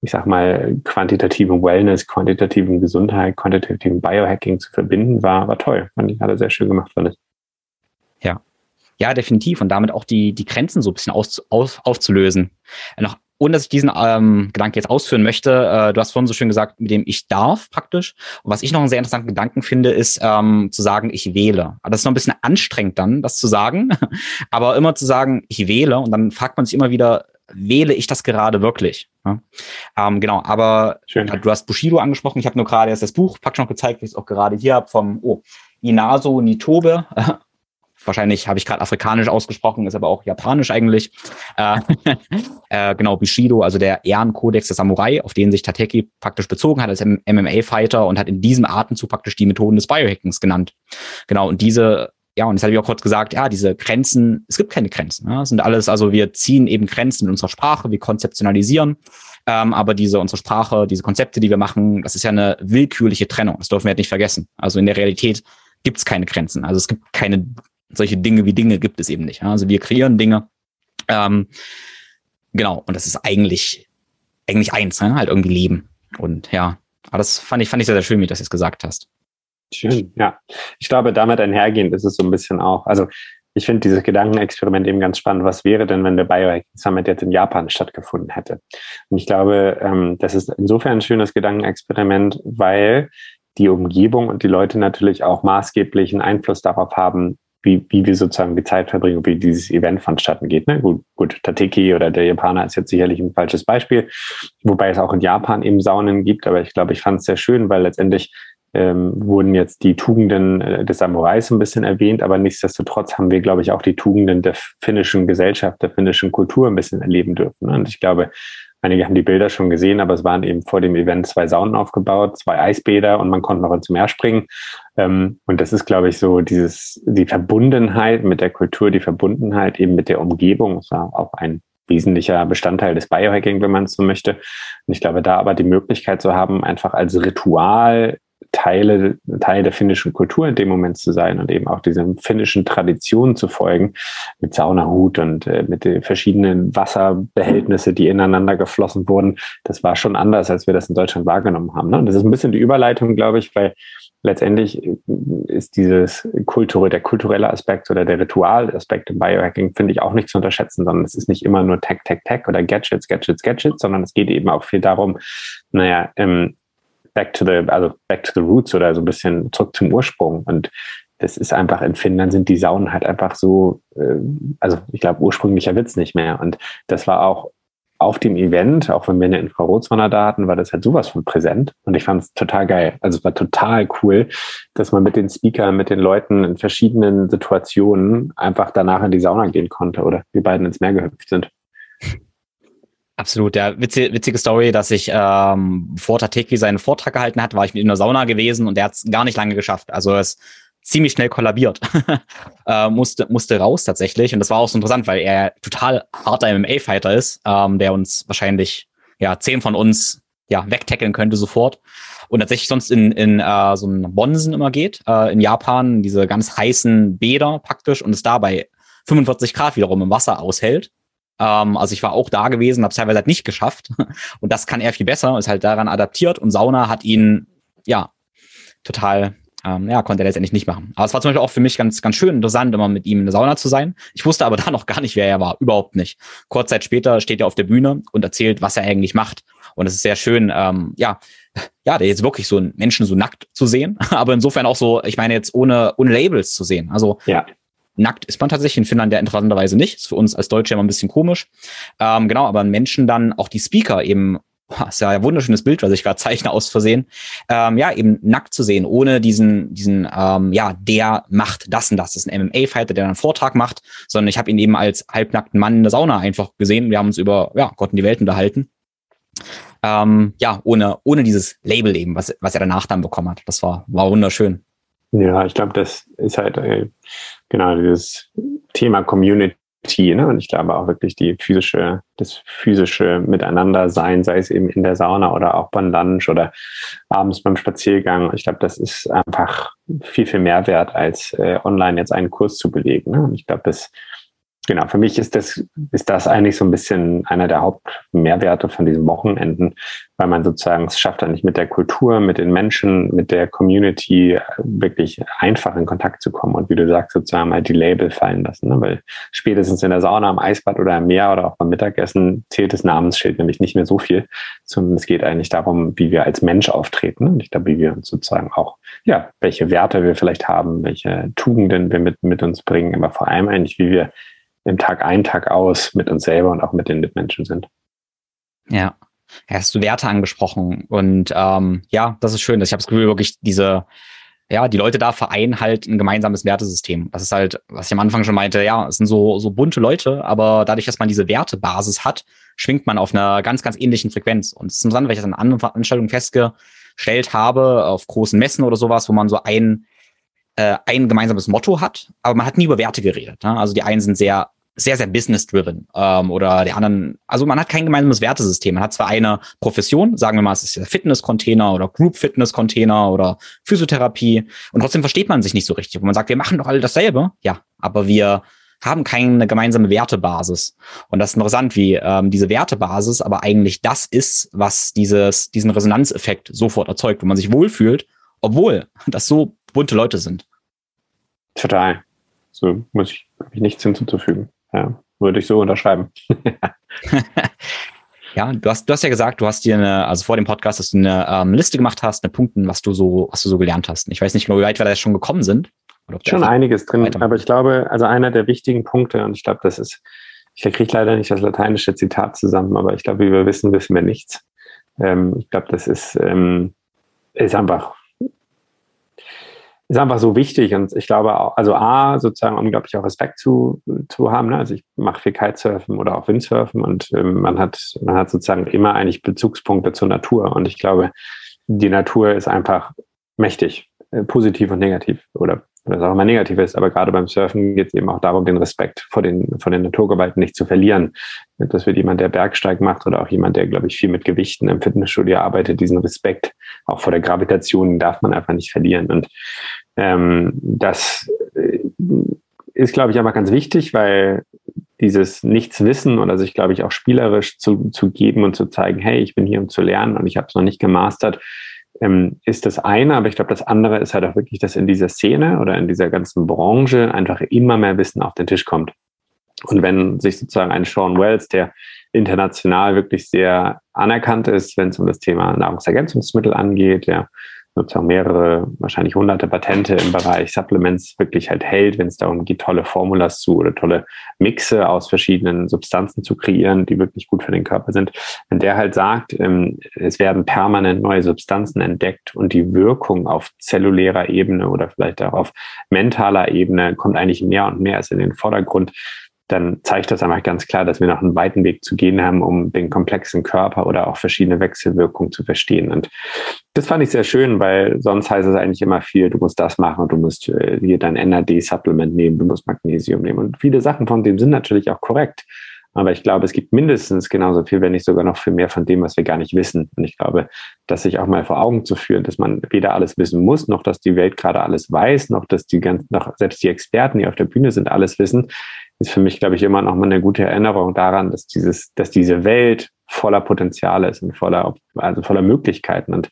A: ich sag mal, quantitativem Wellness, quantitativem Gesundheit, quantitativem Biohacking zu verbinden, war, war toll. Fand ich, hat sehr schön gemacht, fand ich.
B: Ja. Ja, definitiv. Und damit auch die, die Grenzen so ein bisschen aus, auf, aufzulösen. Noch ohne dass ich diesen ähm, Gedanken jetzt ausführen möchte, äh, du hast vorhin so schön gesagt, mit dem ich darf praktisch. Und was ich noch einen sehr interessanten Gedanken finde, ist ähm, zu sagen, ich wähle. Aber das ist noch ein bisschen anstrengend dann, das zu sagen. Aber immer zu sagen, ich wähle und dann fragt man sich immer wieder, wähle ich das gerade wirklich? Ja? Ähm, genau, aber Schön. du hast Bushido angesprochen. Ich habe nur gerade erst das Buch praktisch noch gezeigt, wie ich es auch gerade hier habe, vom oh, Inaso Nitobe, wahrscheinlich habe ich gerade afrikanisch ausgesprochen, ist aber auch japanisch eigentlich. Äh, äh, genau, Bushido, also der Ehrenkodex der Samurai, auf den sich Tateki praktisch bezogen hat als MMA-Fighter und hat in diesem Atemzug praktisch die Methoden des Biohackings genannt. Genau, und diese ja, und das habe ich auch kurz gesagt, ja, diese Grenzen, es gibt keine Grenzen. Ja, das sind alles, also wir ziehen eben Grenzen in unserer Sprache, wir konzeptionalisieren, ähm, aber diese, unsere Sprache, diese Konzepte, die wir machen, das ist ja eine willkürliche Trennung. Das dürfen wir halt nicht vergessen. Also in der Realität gibt es keine Grenzen. Also es gibt keine solche Dinge wie Dinge gibt es eben nicht. Also wir kreieren Dinge. Ähm, genau, und das ist eigentlich, eigentlich eins, ne? halt irgendwie Leben. Und ja, aber das fand ich, fand ich sehr, sehr schön, wie du das jetzt gesagt hast.
A: Schön, ja. Ich glaube, damit einhergehend ist es so ein bisschen auch, also ich finde dieses Gedankenexperiment eben ganz spannend. Was wäre denn, wenn der Biohacking Summit jetzt in Japan stattgefunden hätte? Und ich glaube, ähm, das ist insofern ein schönes Gedankenexperiment, weil die Umgebung und die Leute natürlich auch maßgeblichen Einfluss darauf haben, wie, wie wir sozusagen die Zeit verbringen, wie dieses Event vonstatten geht. Ne? Gut, gut, Tateki oder der Japaner ist jetzt sicherlich ein falsches Beispiel, wobei es auch in Japan eben Saunen gibt, aber ich glaube, ich fand es sehr schön, weil letztendlich ähm, wurden jetzt die Tugenden äh, des Samurais ein bisschen erwähnt, aber nichtsdestotrotz haben wir, glaube ich, auch die Tugenden der finnischen Gesellschaft, der finnischen Kultur ein bisschen erleben dürfen. Und ich glaube, einige haben die Bilder schon gesehen, aber es waren eben vor dem Event zwei Saunen aufgebaut, zwei Eisbäder und man konnte noch ins Meer springen. Ähm, und das ist, glaube ich, so dieses, die Verbundenheit mit der Kultur, die Verbundenheit eben mit der Umgebung, ist auch ein wesentlicher Bestandteil des Biohacking, wenn man es so möchte. Und ich glaube, da aber die Möglichkeit zu haben, einfach als Ritual Teile, Teil der finnischen Kultur in dem Moment zu sein und eben auch diesen finnischen Traditionen zu folgen, mit Saunahut und äh, mit den verschiedenen Wasserbehältnisse, die ineinander geflossen wurden. Das war schon anders, als wir das in Deutschland wahrgenommen haben. Ne? Und das ist ein bisschen die Überleitung, glaube ich, weil letztendlich äh, ist dieses Kultur, der kulturelle Aspekt oder der Ritualaspekt im Biohacking, finde ich auch nicht zu unterschätzen, sondern es ist nicht immer nur Tech, Tech, Tech oder Gadgets, Gadgets, Gadgets, sondern es geht eben auch viel darum, naja, ähm, back to the, also back to the roots oder so ein bisschen zurück zum Ursprung. Und das ist einfach in Finnland sind die Saunen halt einfach so, äh, also ich glaube, ursprünglicher Witz nicht mehr. Und das war auch auf dem Event, auch wenn wir eine Infrarotsonne da hatten, war das halt sowas von präsent. Und ich fand es total geil. Also es war total cool, dass man mit den Speakern, mit den Leuten in verschiedenen Situationen einfach danach in die Sauna gehen konnte oder wir beiden ins Meer gehüpft sind.
B: Absolut, ja, witzige, witzige Story, dass ich ähm, vor Tateki seinen Vortrag gehalten hat, war ich mit in der Sauna gewesen und der hat es gar nicht lange geschafft. Also er ist ziemlich schnell kollabiert. äh, musste, musste raus tatsächlich. Und das war auch so interessant, weil er total harter MMA-Fighter ist, ähm, der uns wahrscheinlich ja zehn von uns ja wegtackeln könnte sofort. Und tatsächlich sonst in, in äh, so einen Bonsen immer geht, äh, in Japan, diese ganz heißen Bäder praktisch und es dabei 45 Grad wiederum im Wasser aushält. Ähm, also ich war auch da gewesen, habe es teilweise halt nicht geschafft. Und das kann er viel besser, ist halt daran adaptiert. Und Sauna hat ihn, ja, total, ähm, ja, konnte er letztendlich nicht machen. Aber es war zum Beispiel auch für mich ganz, ganz schön interessant, immer mit ihm in der Sauna zu sein. Ich wusste aber da noch gar nicht, wer er war. Überhaupt nicht. Kurz Zeit später steht er auf der Bühne und erzählt, was er eigentlich macht. Und es ist sehr schön, ähm, ja, ja, der jetzt wirklich so einen Menschen so nackt zu sehen, aber insofern auch so, ich meine jetzt ohne, ohne Labels zu sehen. Also ja. Nackt ist man tatsächlich in Finnland ja interessanterweise nicht. Ist für uns als Deutsche immer ein bisschen komisch. Ähm, genau, aber Menschen dann, auch die Speaker eben, oh, ist ja ein wunderschönes Bild, was ich gerade zeichne aus Versehen, ähm, ja, eben nackt zu sehen, ohne diesen, diesen, ähm, ja, der macht das und das. Das ist ein MMA-Fighter, der einen Vortrag macht, sondern ich habe ihn eben als halbnackten Mann in der Sauna einfach gesehen. Wir haben uns über, ja, Gott und die Welt unterhalten. Ähm, ja, ohne, ohne dieses Label eben, was, was er danach dann bekommen hat. Das war, war wunderschön.
A: Ja, ich glaube, das ist halt äh, genau dieses Thema Community. Ne? Und ich glaube auch wirklich die physische, das physische Miteinandersein, sei es eben in der Sauna oder auch beim Lunch oder abends beim Spaziergang. Ich glaube, das ist einfach viel, viel mehr wert, als äh, online jetzt einen Kurs zu belegen. Ne? Und ich glaube, das genau, für mich ist das, ist das eigentlich so ein bisschen einer der Hauptmehrwerte von diesen Wochenenden, weil man sozusagen es schafft, nicht mit der Kultur, mit den Menschen, mit der Community wirklich einfach in Kontakt zu kommen und wie du sagst, sozusagen halt die Label fallen lassen. Ne? Weil spätestens in der Sauna, am Eisbad oder im Meer oder auch beim Mittagessen zählt das Namensschild nämlich nicht mehr so viel, sondern es geht eigentlich darum, wie wir als Mensch auftreten. Ne? Und ich glaube, wie wir uns sozusagen auch, ja, welche Werte wir vielleicht haben, welche Tugenden wir mit, mit uns bringen, aber vor allem eigentlich, wie wir im Tag ein, Tag aus mit uns selber und auch mit den Mitmenschen sind.
B: Ja. Hast du Werte angesprochen und ähm, ja, das ist schön. Ich habe das Gefühl, wirklich diese, ja, die Leute da vereinen halt ein gemeinsames Wertesystem. Das ist halt, was ich am Anfang schon meinte, ja, es sind so, so bunte Leute, aber dadurch, dass man diese Wertebasis hat, schwingt man auf einer ganz, ganz ähnlichen Frequenz. Und es ist interessant, weil ich das in anderen Veranstaltungen festgestellt habe, auf großen Messen oder sowas, wo man so ein äh, ein gemeinsames Motto hat, aber man hat nie über Werte geredet. Ne? Also die einen sind sehr sehr, sehr business-driven ähm, oder die anderen, also man hat kein gemeinsames Wertesystem. Man hat zwar eine Profession, sagen wir mal, es ist der Fitness-Container oder Group-Fitness-Container oder Physiotherapie und trotzdem versteht man sich nicht so richtig. Und man sagt, wir machen doch alle dasselbe. Ja, aber wir haben keine gemeinsame Wertebasis. Und das ist interessant, wie ähm, diese Wertebasis aber eigentlich das ist, was dieses, diesen Resonanzeffekt sofort erzeugt, wo man sich wohlfühlt, obwohl das so bunte Leute sind.
A: Total. So muss ich, ich nichts hinzuzufügen. Ja, würde ich so unterschreiben.
B: ja, du hast, du hast ja gesagt, du hast dir eine, also vor dem Podcast, dass du eine ähm, Liste gemacht hast, eine Punkten, was du so, was du so gelernt hast. Ich weiß nicht genau, wie weit wir da schon gekommen sind.
A: Schon einiges drin, aber ich glaube, also einer der wichtigen Punkte, und ich glaube, das ist, ich kriege leider nicht das lateinische Zitat zusammen, aber ich glaube, wie wir wissen, wissen wir nichts. Ähm, ich glaube, das ist, ähm, ist einfach ist einfach so wichtig und ich glaube also A, sozusagen unglaublich auch Respekt zu, zu haben. Ne? Also ich mache viel Kitesurfen oder auch Windsurfen und ähm, man hat, man hat sozusagen immer eigentlich Bezugspunkte zur Natur und ich glaube, die Natur ist einfach mächtig, äh, positiv und negativ oder was auch immer negativ ist, aber gerade beim Surfen geht es eben auch darum, den Respekt vor den, vor den Naturgewalten nicht zu verlieren. Das wird jemand, der Bergsteig macht oder auch jemand, der, glaube ich, viel mit Gewichten im Fitnessstudio arbeitet, diesen Respekt auch vor der Gravitation darf man einfach nicht verlieren. Und ähm, das äh, ist, glaube ich, aber ganz wichtig, weil dieses Nichtswissen oder sich, glaube ich, auch spielerisch zu, zu geben und zu zeigen, hey, ich bin hier, um zu lernen und ich habe es noch nicht gemastert, ähm, ist das eine, aber ich glaube, das andere ist halt auch wirklich, dass in dieser Szene oder in dieser ganzen Branche einfach immer mehr Wissen auf den Tisch kommt. Und wenn sich sozusagen ein Sean Wells, der international wirklich sehr anerkannt ist, wenn es um das Thema Nahrungsergänzungsmittel angeht, der sozusagen mehrere, wahrscheinlich hunderte Patente im Bereich Supplements wirklich halt hält, wenn es darum geht, tolle Formulas zu oder tolle Mixe aus verschiedenen Substanzen zu kreieren, die wirklich gut für den Körper sind. Wenn der halt sagt, ähm, es werden permanent neue Substanzen entdeckt und die Wirkung auf zellulärer Ebene oder vielleicht auch auf mentaler Ebene kommt eigentlich mehr und mehr als in den Vordergrund, dann zeigt das einfach ganz klar, dass wir noch einen weiten Weg zu gehen haben, um den komplexen Körper oder auch verschiedene Wechselwirkungen zu verstehen. Und das fand ich sehr schön, weil sonst heißt es eigentlich immer viel, du musst das machen du musst äh, hier dein NAD-Supplement nehmen, du musst Magnesium nehmen. Und viele Sachen von dem sind natürlich auch korrekt. Aber ich glaube, es gibt mindestens genauso viel, wenn nicht sogar noch viel mehr von dem, was wir gar nicht wissen. Und ich glaube, dass sich auch mal vor Augen zu führen, dass man weder alles wissen muss, noch dass die Welt gerade alles weiß, noch dass die ganzen, noch selbst die Experten, die auf der Bühne sind, alles wissen, ist für mich, glaube ich, immer noch mal eine gute Erinnerung daran, dass dieses, dass diese Welt voller Potenziale ist und voller, also voller Möglichkeiten. Und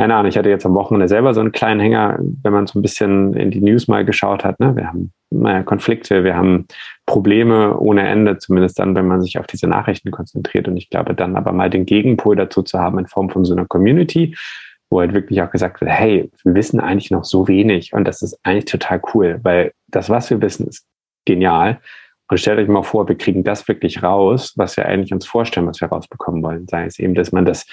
A: keine Ahnung, ich hatte jetzt am Wochenende selber so einen kleinen Hänger, wenn man so ein bisschen in die News mal geschaut hat. Ne? Wir haben naja, Konflikte, wir haben Probleme ohne Ende, zumindest dann, wenn man sich auf diese Nachrichten konzentriert. Und ich glaube, dann aber mal den Gegenpol dazu zu haben in Form von so einer Community, wo halt wirklich auch gesagt wird, hey, wir wissen eigentlich noch so wenig und das ist eigentlich total cool, weil das, was wir wissen, ist genial. Und stellt euch mal vor, wir kriegen das wirklich raus, was wir eigentlich uns vorstellen, was wir rausbekommen wollen. Sei es eben, dass man das,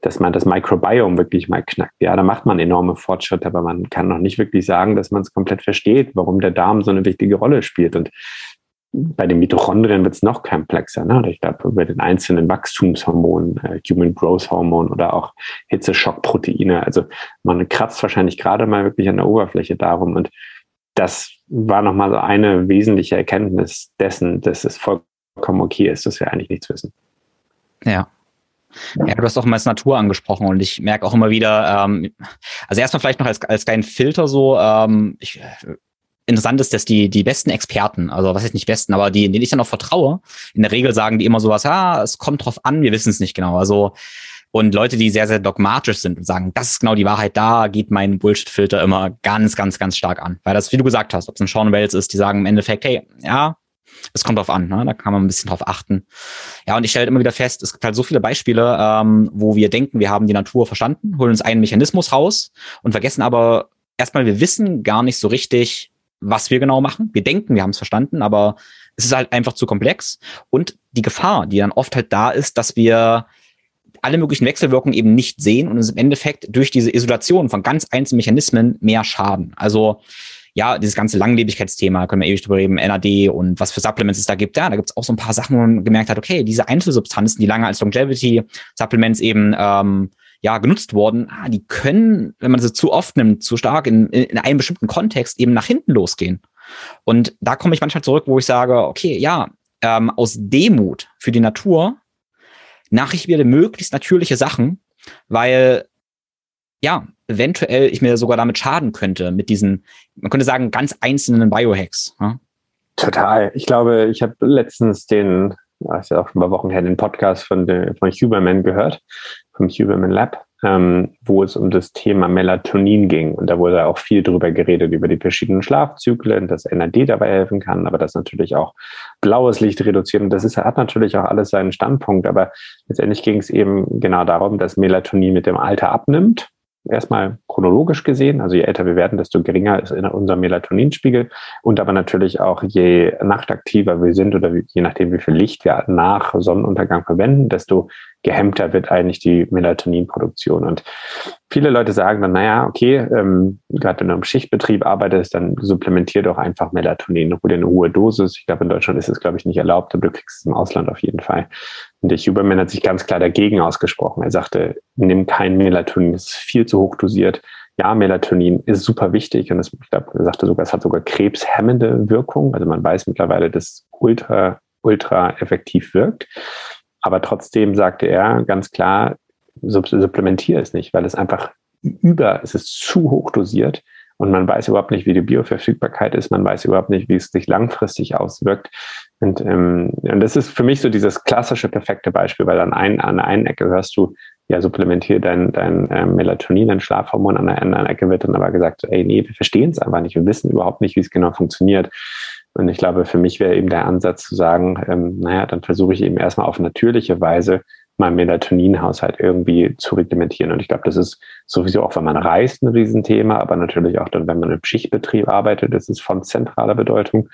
A: dass man das Microbiome wirklich mal knackt. Ja, da macht man enorme Fortschritte, aber man kann noch nicht wirklich sagen, dass man es komplett versteht, warum der Darm so eine wichtige Rolle spielt. Und bei den Mitochondrien wird es noch komplexer. Ne? Ich glaube, bei den einzelnen Wachstumshormonen, äh, Human Growth Hormone oder auch Hitzeschockproteine. Also man kratzt wahrscheinlich gerade mal wirklich an der Oberfläche darum. Und das war nochmal so eine wesentliche Erkenntnis dessen, dass es vollkommen okay ist, dass wir eigentlich nichts wissen.
B: Ja. Ja, du hast auch mal als Natur angesprochen und ich merke auch immer wieder, ähm, also erstmal vielleicht noch als, als kleinen Filter so, ähm, ich, interessant ist, dass die, die besten Experten, also was ist nicht besten, aber die, denen ich dann auch vertraue, in der Regel sagen die immer sowas, ja, es kommt drauf an, wir wissen es nicht genau. Also und Leute, die sehr, sehr dogmatisch sind und sagen, das ist genau die Wahrheit, da geht mein Bullshit-Filter immer ganz, ganz, ganz stark an. Weil das, wie du gesagt hast, ob es ein Sean Wells ist, die sagen im Endeffekt, hey, ja, es kommt drauf an, ne? da kann man ein bisschen drauf achten. Ja, und ich stelle halt immer wieder fest, es gibt halt so viele Beispiele, ähm, wo wir denken, wir haben die Natur verstanden, holen uns einen Mechanismus raus und vergessen aber erstmal, wir wissen gar nicht so richtig, was wir genau machen. Wir denken, wir haben es verstanden, aber es ist halt einfach zu komplex. Und die Gefahr, die dann oft halt da ist, dass wir alle möglichen Wechselwirkungen eben nicht sehen und uns im Endeffekt durch diese Isolation von ganz einzelnen Mechanismen mehr schaden. Also ja, dieses ganze Langlebigkeitsthema, können wir ewig drüber reden, NAD und was für Supplements es da gibt. Ja, da gibt es auch so ein paar Sachen, wo man gemerkt hat, okay, diese Einzelsubstanzen, die lange als Longevity-Supplements eben ähm, ja, genutzt worden, ah, die können, wenn man sie zu oft nimmt, zu stark in, in einem bestimmten Kontext eben nach hinten losgehen. Und da komme ich manchmal zurück, wo ich sage, okay, ja, ähm, aus Demut für die Natur mache ich mir möglichst natürliche Sachen, weil ja, eventuell ich mir sogar damit schaden könnte, mit diesen, man könnte sagen, ganz einzelnen Biohacks. Ja?
A: Total. Ich glaube, ich habe letztens den, das ist ja auch schon ein paar Wochen her, den Podcast von, der, von Huberman gehört, vom Huberman Lab ähm, wo es um das Thema Melatonin ging. Und da wurde auch viel drüber geredet, über die verschiedenen Schlafzyklen, dass NAD dabei helfen kann, aber das natürlich auch blaues Licht reduziert. Und das ist, hat natürlich auch alles seinen Standpunkt. Aber letztendlich ging es eben genau darum, dass Melatonin mit dem Alter abnimmt erstmal chronologisch gesehen, also je älter wir werden, desto geringer ist unser Melatoninspiegel. Und aber natürlich auch je nachtaktiver wir sind oder je nachdem, wie viel Licht wir nach Sonnenuntergang verwenden, desto gehemmter wird eigentlich die Melatoninproduktion. Und viele Leute sagen dann, naja, okay, ähm, gerade wenn du im Schichtbetrieb arbeitest, dann supplementier doch einfach Melatonin, hol dir eine hohe Dosis. Ich glaube, in Deutschland ist es, glaube ich, nicht erlaubt, aber du kriegst es im Ausland auf jeden Fall. Und der Huberman hat sich ganz klar dagegen ausgesprochen. Er sagte, nimm kein Melatonin, es ist viel zu hoch dosiert. Ja, Melatonin ist super wichtig und es, ich glaube, er sagte sogar, es hat sogar krebshemmende Wirkung. Also man weiß mittlerweile, dass ultra, ultra effektiv wirkt. Aber trotzdem sagte er ganz klar, supplementiere es nicht, weil es einfach über, es ist zu hoch dosiert und man weiß überhaupt nicht, wie die Bioverfügbarkeit ist, man weiß überhaupt nicht, wie es sich langfristig auswirkt. Und, ähm, und das ist für mich so dieses klassische perfekte Beispiel, weil an, ein, an der einen Ecke hörst du, ja, supplementiere dein, dein äh, Melatonin, dein Schlafhormon, an der anderen Ecke wird dann aber gesagt, ey, nee, wir verstehen es einfach nicht, wir wissen überhaupt nicht, wie es genau funktioniert. Und ich glaube, für mich wäre eben der Ansatz zu sagen, ähm, naja, dann versuche ich eben erstmal auf natürliche Weise meinen Melatoninhaushalt irgendwie zu reglementieren. Und ich glaube, das ist sowieso auch, wenn man reist, ein Riesenthema, aber natürlich auch dann, wenn man im Schichtbetrieb arbeitet, das ist von zentraler Bedeutung.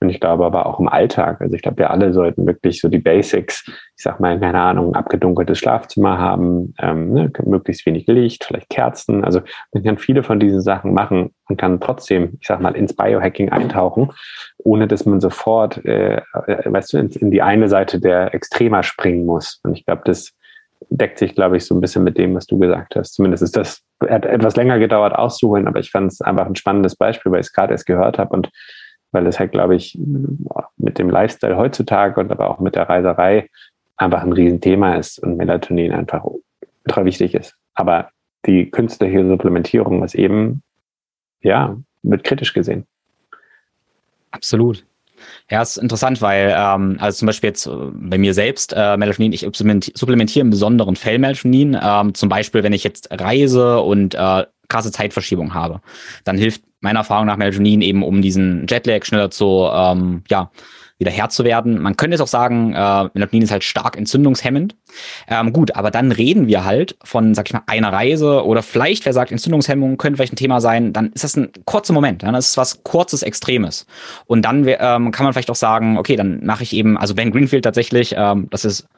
A: Und ich glaube aber auch im Alltag, also ich glaube, wir alle sollten wirklich so die Basics, ich sag mal, keine Ahnung, abgedunkeltes Schlafzimmer haben, ähm, ne, möglichst wenig Licht, vielleicht Kerzen. Also man kann viele von diesen Sachen machen und kann trotzdem, ich sag mal, ins Biohacking eintauchen, ohne dass man sofort, äh, äh, weißt du, in, in die eine Seite der Extremer springen muss. Und ich glaube, das deckt sich, glaube ich, so ein bisschen mit dem, was du gesagt hast. Zumindest ist das hat etwas länger gedauert auszuholen, aber ich fand es einfach ein spannendes Beispiel, weil ich es gerade erst gehört habe und weil es halt, glaube ich, mit dem Lifestyle heutzutage und aber auch mit der Reiserei einfach ein Riesenthema ist und Melatonin einfach ultra wichtig ist. Aber die künstliche Supplementierung ist eben, ja, wird kritisch gesehen.
B: Absolut. Ja, ist interessant, weil, ähm, also zum Beispiel jetzt äh, bei mir selbst, äh, Melatonin, ich supplementiere im besonderen Fellmelatonin. Ähm, zum Beispiel, wenn ich jetzt reise und äh, krasse Zeitverschiebung habe, dann hilft meiner Erfahrung nach Melatonin eben, um diesen Jetlag schneller zu, ähm, ja, wieder Herr zu werden. Man könnte jetzt auch sagen, äh, Melatonin ist halt stark entzündungshemmend. Ähm, gut, aber dann reden wir halt von, sag ich mal, einer Reise oder vielleicht, wer sagt, Entzündungshemmung könnte vielleicht ein Thema sein, dann ist das ein kurzer Moment, dann ist es was kurzes, Extremes. Und dann ähm, kann man vielleicht auch sagen, okay, dann mache ich eben, also Ben Greenfield tatsächlich, ähm, das ist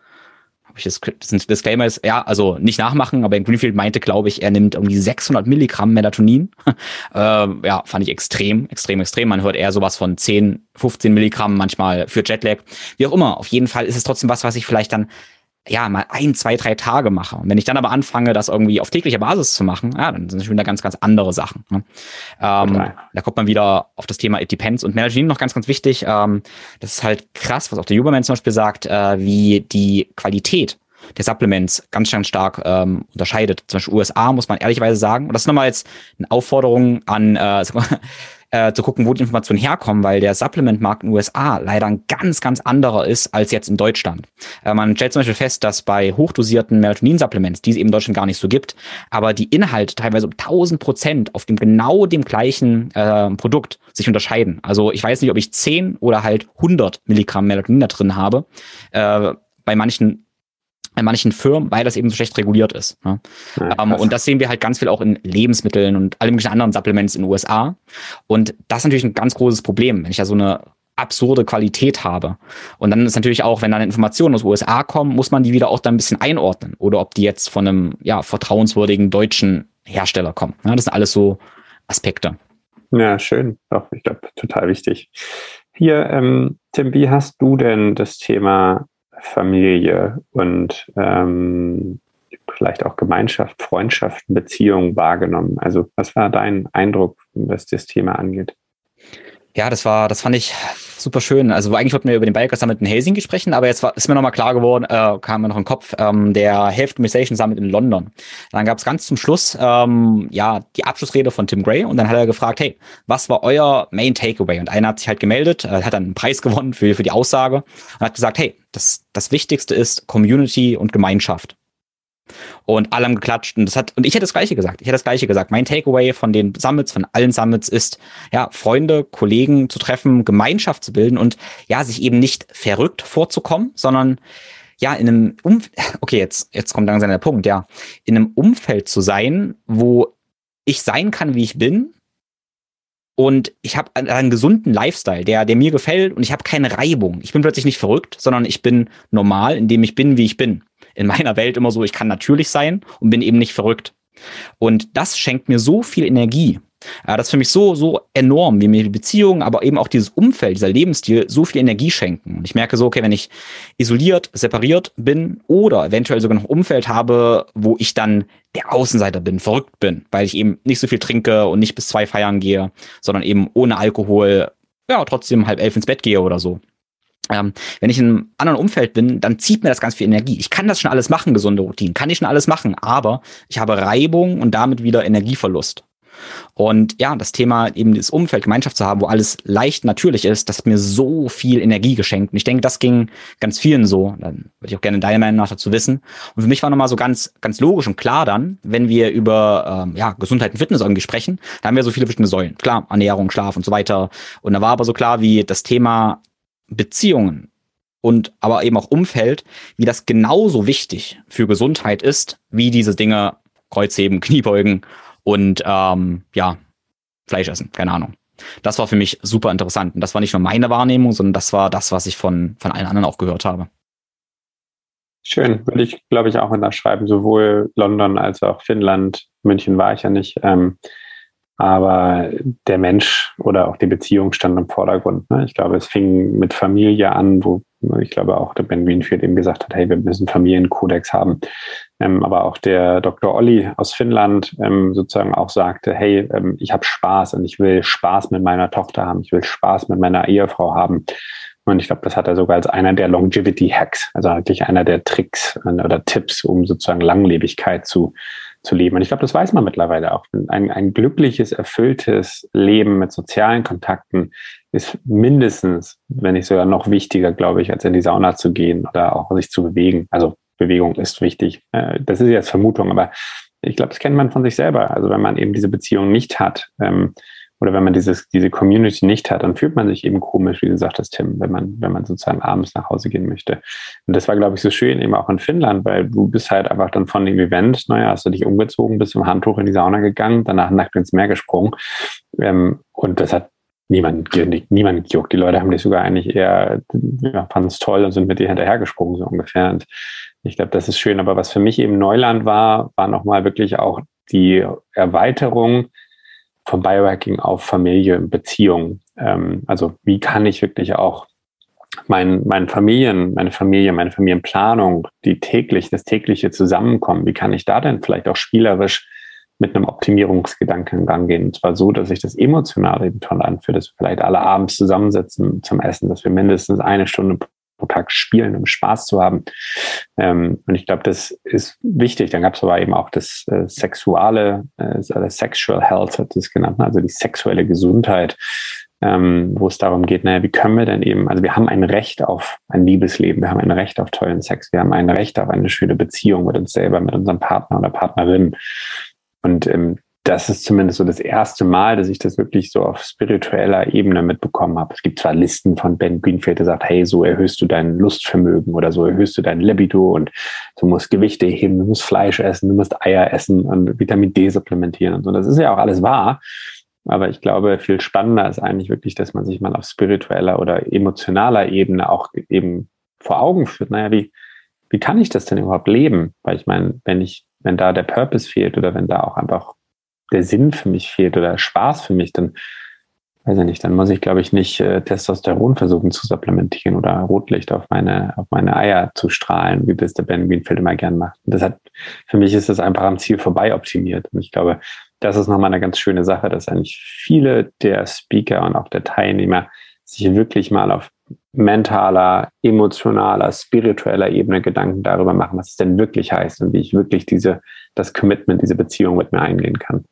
B: ich das, das Disclaimer ist, ja, also nicht nachmachen, aber in Greenfield meinte, glaube ich, er nimmt irgendwie 600 Milligramm Melatonin. äh, ja, fand ich extrem, extrem, extrem. Man hört eher sowas von 10, 15 Milligramm manchmal für Jetlag. Wie auch immer, auf jeden Fall ist es trotzdem was, was ich vielleicht dann ja, mal ein, zwei, drei Tage mache. Und wenn ich dann aber anfange, das irgendwie auf täglicher Basis zu machen, ja, dann sind es schon wieder ganz, ganz andere Sachen. Ne? Ähm, da kommt man wieder auf das Thema It Depends. Und Melatonin noch ganz, ganz wichtig. Ähm, das ist halt krass, was auch der Huberman zum Beispiel sagt, äh, wie die Qualität der Supplements ganz, ganz stark ähm, unterscheidet. Zum Beispiel USA muss man ehrlicherweise sagen. Und das ist nochmal jetzt eine Aufforderung an äh, äh, zu gucken, wo die Informationen herkommen, weil der Supplement-Markt in den USA leider ein ganz, ganz anderer ist als jetzt in Deutschland. Äh, man stellt zum Beispiel fest, dass bei hochdosierten Melatonin-Supplements, die es eben in Deutschland gar nicht so gibt, aber die Inhalte teilweise um 1000 Prozent auf dem genau dem gleichen äh, Produkt sich unterscheiden. Also ich weiß nicht, ob ich 10 oder halt 100 Milligramm Melatonin da drin habe. Äh, bei manchen in manchen Firmen, weil das eben so schlecht reguliert ist. Ne? Ja, ähm, und das sehen wir halt ganz viel auch in Lebensmitteln und allen möglichen anderen Supplements in den USA. Und das ist natürlich ein ganz großes Problem, wenn ich da so eine absurde Qualität habe. Und dann ist natürlich auch, wenn dann Informationen aus den USA kommen, muss man die wieder auch dann ein bisschen einordnen. Oder ob die jetzt von einem ja, vertrauenswürdigen deutschen Hersteller kommen. Ja, das sind alles so Aspekte.
A: Ja, schön. Doch, ich glaube, total wichtig. Hier, ähm, Tim, wie hast du denn das Thema Familie und ähm, vielleicht auch Gemeinschaft, Freundschaften, Beziehungen wahrgenommen? Also was war dein Eindruck, was das Thema angeht?
B: Ja, das war, das fand ich super schön. Also eigentlich wollten wir über den Biker Summit in Helsinki sprechen, aber jetzt war, ist mir nochmal klar geworden, äh, kam mir noch im Kopf, ähm, der Health Optimization Summit in London. Dann gab es ganz zum Schluss ähm, ja die Abschlussrede von Tim Gray und dann hat er gefragt, hey, was war euer Main Takeaway? Und einer hat sich halt gemeldet, äh, hat dann einen Preis gewonnen für, für die Aussage und hat gesagt, hey, das, das Wichtigste ist Community und Gemeinschaft. Und alle haben geklatscht und das hat, und ich hätte das Gleiche gesagt. Ich hätte das Gleiche gesagt. Mein Takeaway von den Summits, von allen Summits ist, ja, Freunde, Kollegen zu treffen, Gemeinschaft zu bilden und ja, sich eben nicht verrückt vorzukommen, sondern ja, in einem Umfeld, okay, jetzt, jetzt kommt langsam der Punkt, ja, in einem Umfeld zu sein, wo ich sein kann, wie ich bin, und ich habe einen gesunden Lifestyle, der, der mir gefällt und ich habe keine Reibung. Ich bin plötzlich nicht verrückt, sondern ich bin normal, indem ich bin, wie ich bin. In meiner Welt immer so, ich kann natürlich sein und bin eben nicht verrückt. Und das schenkt mir so viel Energie. Das ist für mich so, so enorm, wie mir die Beziehungen, aber eben auch dieses Umfeld, dieser Lebensstil so viel Energie schenken. Und ich merke so, okay, wenn ich isoliert, separiert bin oder eventuell sogar noch Umfeld habe, wo ich dann der Außenseiter bin, verrückt bin, weil ich eben nicht so viel trinke und nicht bis zwei feiern gehe, sondern eben ohne Alkohol, ja, trotzdem halb elf ins Bett gehe oder so. Ähm, wenn ich in einem anderen Umfeld bin, dann zieht mir das ganz viel Energie. Ich kann das schon alles machen, gesunde Routinen, kann ich schon alles machen, aber ich habe Reibung und damit wieder Energieverlust. Und ja, das Thema eben das Umfeld, Gemeinschaft zu haben, wo alles leicht natürlich ist, das hat mir so viel Energie geschenkt. Und ich denke, das ging ganz vielen so. Dann würde ich auch gerne deine Meinung nach dazu wissen. Und für mich war nochmal so ganz, ganz logisch und klar dann, wenn wir über ähm, ja, Gesundheit und Fitness irgendwie sprechen, da haben wir so viele verschiedene Säulen. Klar, Ernährung, Schlaf und so weiter. Und da war aber so klar, wie das Thema Beziehungen und aber eben auch Umfeld, wie das genauso wichtig für Gesundheit ist, wie diese Dinge Kreuzheben, Kniebeugen und ähm, ja, Fleisch essen, keine Ahnung. Das war für mich super interessant. Und das war nicht nur meine Wahrnehmung, sondern das war das, was ich von, von allen anderen auch gehört habe.
A: Schön, würde ich, glaube ich, auch unterschreiben. Sowohl London als auch Finnland. München war ich ja nicht. Ähm, aber der Mensch oder auch die Beziehung stand im Vordergrund. Ne? Ich glaube, es fing mit Familie an, wo ich glaube auch der Ben Greenfield eben gesagt hat, hey, wir müssen Familienkodex haben. Ähm, aber auch der Dr. Olli aus Finnland ähm, sozusagen auch sagte, hey, ähm, ich habe Spaß und ich will Spaß mit meiner Tochter haben, ich will Spaß mit meiner Ehefrau haben. Und ich glaube, das hat er sogar als einer der Longevity-Hacks, also eigentlich einer der Tricks äh, oder Tipps, um sozusagen Langlebigkeit zu, zu leben. Und ich glaube, das weiß man mittlerweile auch. Ein, ein glückliches, erfülltes Leben mit sozialen Kontakten ist mindestens, wenn nicht sogar noch wichtiger, glaube ich, als in die Sauna zu gehen oder auch sich zu bewegen. Also Bewegung ist wichtig. Äh, das ist jetzt Vermutung, aber ich glaube, das kennt man von sich selber. Also wenn man eben diese Beziehung nicht hat ähm, oder wenn man dieses, diese Community nicht hat, dann fühlt man sich eben komisch, wie du sagtest, Tim, wenn man, wenn man sozusagen abends nach Hause gehen möchte. Und das war, glaube ich, so schön eben auch in Finnland, weil du bist halt einfach dann von dem Event, naja, hast du dich umgezogen, bist im Handtuch in die Sauna gegangen, danach nackt ins Meer gesprungen. Ähm, und das hat niemand, niemand gejuckt. Die Leute haben dich sogar eigentlich eher, ja, fanden es toll und sind mit dir hinterhergesprungen, so ungefähr. Und ich glaube, das ist schön. Aber was für mich eben Neuland war, war nochmal wirklich auch die Erweiterung vom Biohacking auf Familie und Beziehung. Ähm, also wie kann ich wirklich auch mein, mein Familien, meine Familie, meine Familienplanung, die täglich, das tägliche Zusammenkommen, wie kann ich da denn vielleicht auch spielerisch mit einem Optimierungsgedanken rangehen. Und zwar so, dass ich das emotional eben toll anfühlt, dass wir vielleicht alle abends zusammensetzen zum Essen, dass wir mindestens eine Stunde Tag spielen, um Spaß zu haben. Ähm, und ich glaube, das ist wichtig. Dann gab es aber eben auch das äh, sexuale, äh, Sexual Health hat es genannt, ne? also die sexuelle Gesundheit. Ähm, wo es darum geht, naja, wie können wir denn eben, also wir haben ein Recht auf ein Liebesleben, wir haben ein Recht auf tollen Sex, wir haben ein Recht auf eine schöne Beziehung mit uns selber, mit unserem Partner oder Partnerin. Und ähm, das ist zumindest so das erste Mal, dass ich das wirklich so auf spiritueller Ebene mitbekommen habe. Es gibt zwar Listen von Ben Greenfield, der sagt, hey, so erhöhst du dein Lustvermögen oder so erhöhst du dein Libido und du musst Gewichte heben, du musst Fleisch essen, du musst Eier essen und Vitamin D supplementieren und so. Das ist ja auch alles wahr. Aber ich glaube, viel spannender ist eigentlich wirklich, dass man sich mal auf spiritueller oder emotionaler Ebene auch eben vor Augen führt. Naja, wie, wie kann ich das denn überhaupt leben? Weil ich meine, wenn ich wenn da der Purpose fehlt oder wenn da auch einfach der Sinn für mich fehlt oder Spaß für mich, dann weiß ich nicht, dann muss ich, glaube ich, nicht äh, Testosteron versuchen zu supplementieren oder Rotlicht auf meine, auf meine Eier zu strahlen, wie das der Ben Greenfield immer gern macht. Und das hat, für mich ist das einfach am Ziel vorbei optimiert. Und ich glaube, das ist nochmal eine ganz schöne Sache, dass eigentlich viele der Speaker und auch der Teilnehmer sich wirklich mal auf mentaler, emotionaler, spiritueller Ebene Gedanken darüber machen, was es denn wirklich heißt und wie ich wirklich diese, das Commitment, diese Beziehung mit mir eingehen kann.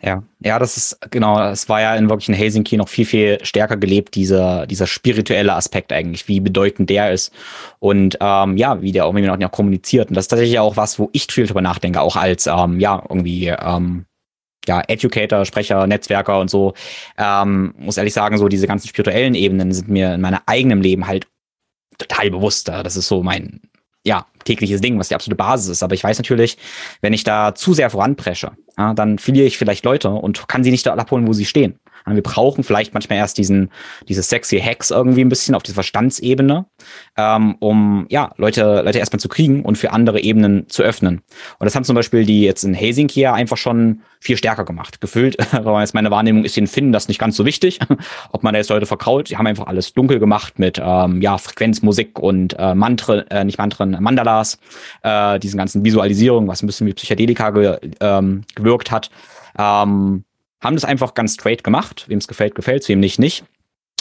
B: Ja, ja, das ist genau, es war ja in wirklich in Helsinki noch viel, viel stärker gelebt, dieser, dieser spirituelle Aspekt eigentlich, wie bedeutend der ist und ähm, ja, wie der auch, wie man auch kommuniziert. Und das ist tatsächlich auch was, wo ich viel drüber nachdenke, auch als ähm, ja, irgendwie ähm, ja, Educator, Sprecher, Netzwerker und so, ähm, muss ehrlich sagen, so diese ganzen spirituellen Ebenen sind mir in meinem eigenen Leben halt total bewusst. Das ist so mein, ja, tägliches Ding, was die absolute Basis ist. Aber ich weiß natürlich, wenn ich da zu sehr voranpresche, ja, dann verliere ich vielleicht Leute und kann sie nicht da abholen, wo sie stehen. Wir brauchen vielleicht manchmal erst diesen, diese sexy Hacks irgendwie ein bisschen auf dieser Verstandsebene, ähm, um ja, Leute, Leute erstmal zu kriegen und für andere Ebenen zu öffnen. Und das haben zum Beispiel die jetzt in Helsinki ja einfach schon viel stärker gemacht. Gefühlt, jetzt meine Wahrnehmung ist, den Finden das nicht ganz so wichtig, ob man da jetzt Leute verkraut. Die haben einfach alles dunkel gemacht mit ähm, ja, Frequenzmusik und äh, Mantren, äh, nicht Mantren, Mandalas, äh, diesen ganzen Visualisierungen, was ein bisschen wie Psychedelika ge, ähm, gewirkt hat. Ähm, haben das einfach ganz straight gemacht. Wem es gefällt, gefällt wem nicht, nicht.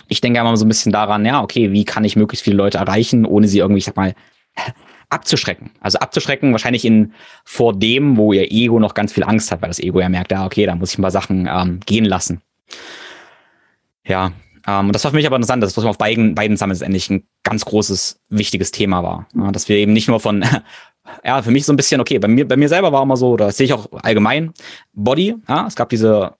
B: Ich denke immer so ein bisschen daran, ja, okay, wie kann ich möglichst viele Leute erreichen, ohne sie irgendwie, ich sag mal, abzuschrecken. Also abzuschrecken wahrscheinlich in vor dem, wo ihr Ego noch ganz viel Angst hat, weil das Ego ja merkt, ja, okay, da muss ich ein paar Sachen ähm, gehen lassen. Ja, ähm, und das war für mich aber interessant, dass das auf beiden, beiden Summits endlich ein ganz großes, wichtiges Thema war. Ja, dass wir eben nicht nur von ja, für mich so ein bisschen, okay, bei mir, bei mir selber war immer so, das sehe ich auch allgemein, Body, ja, es gab diese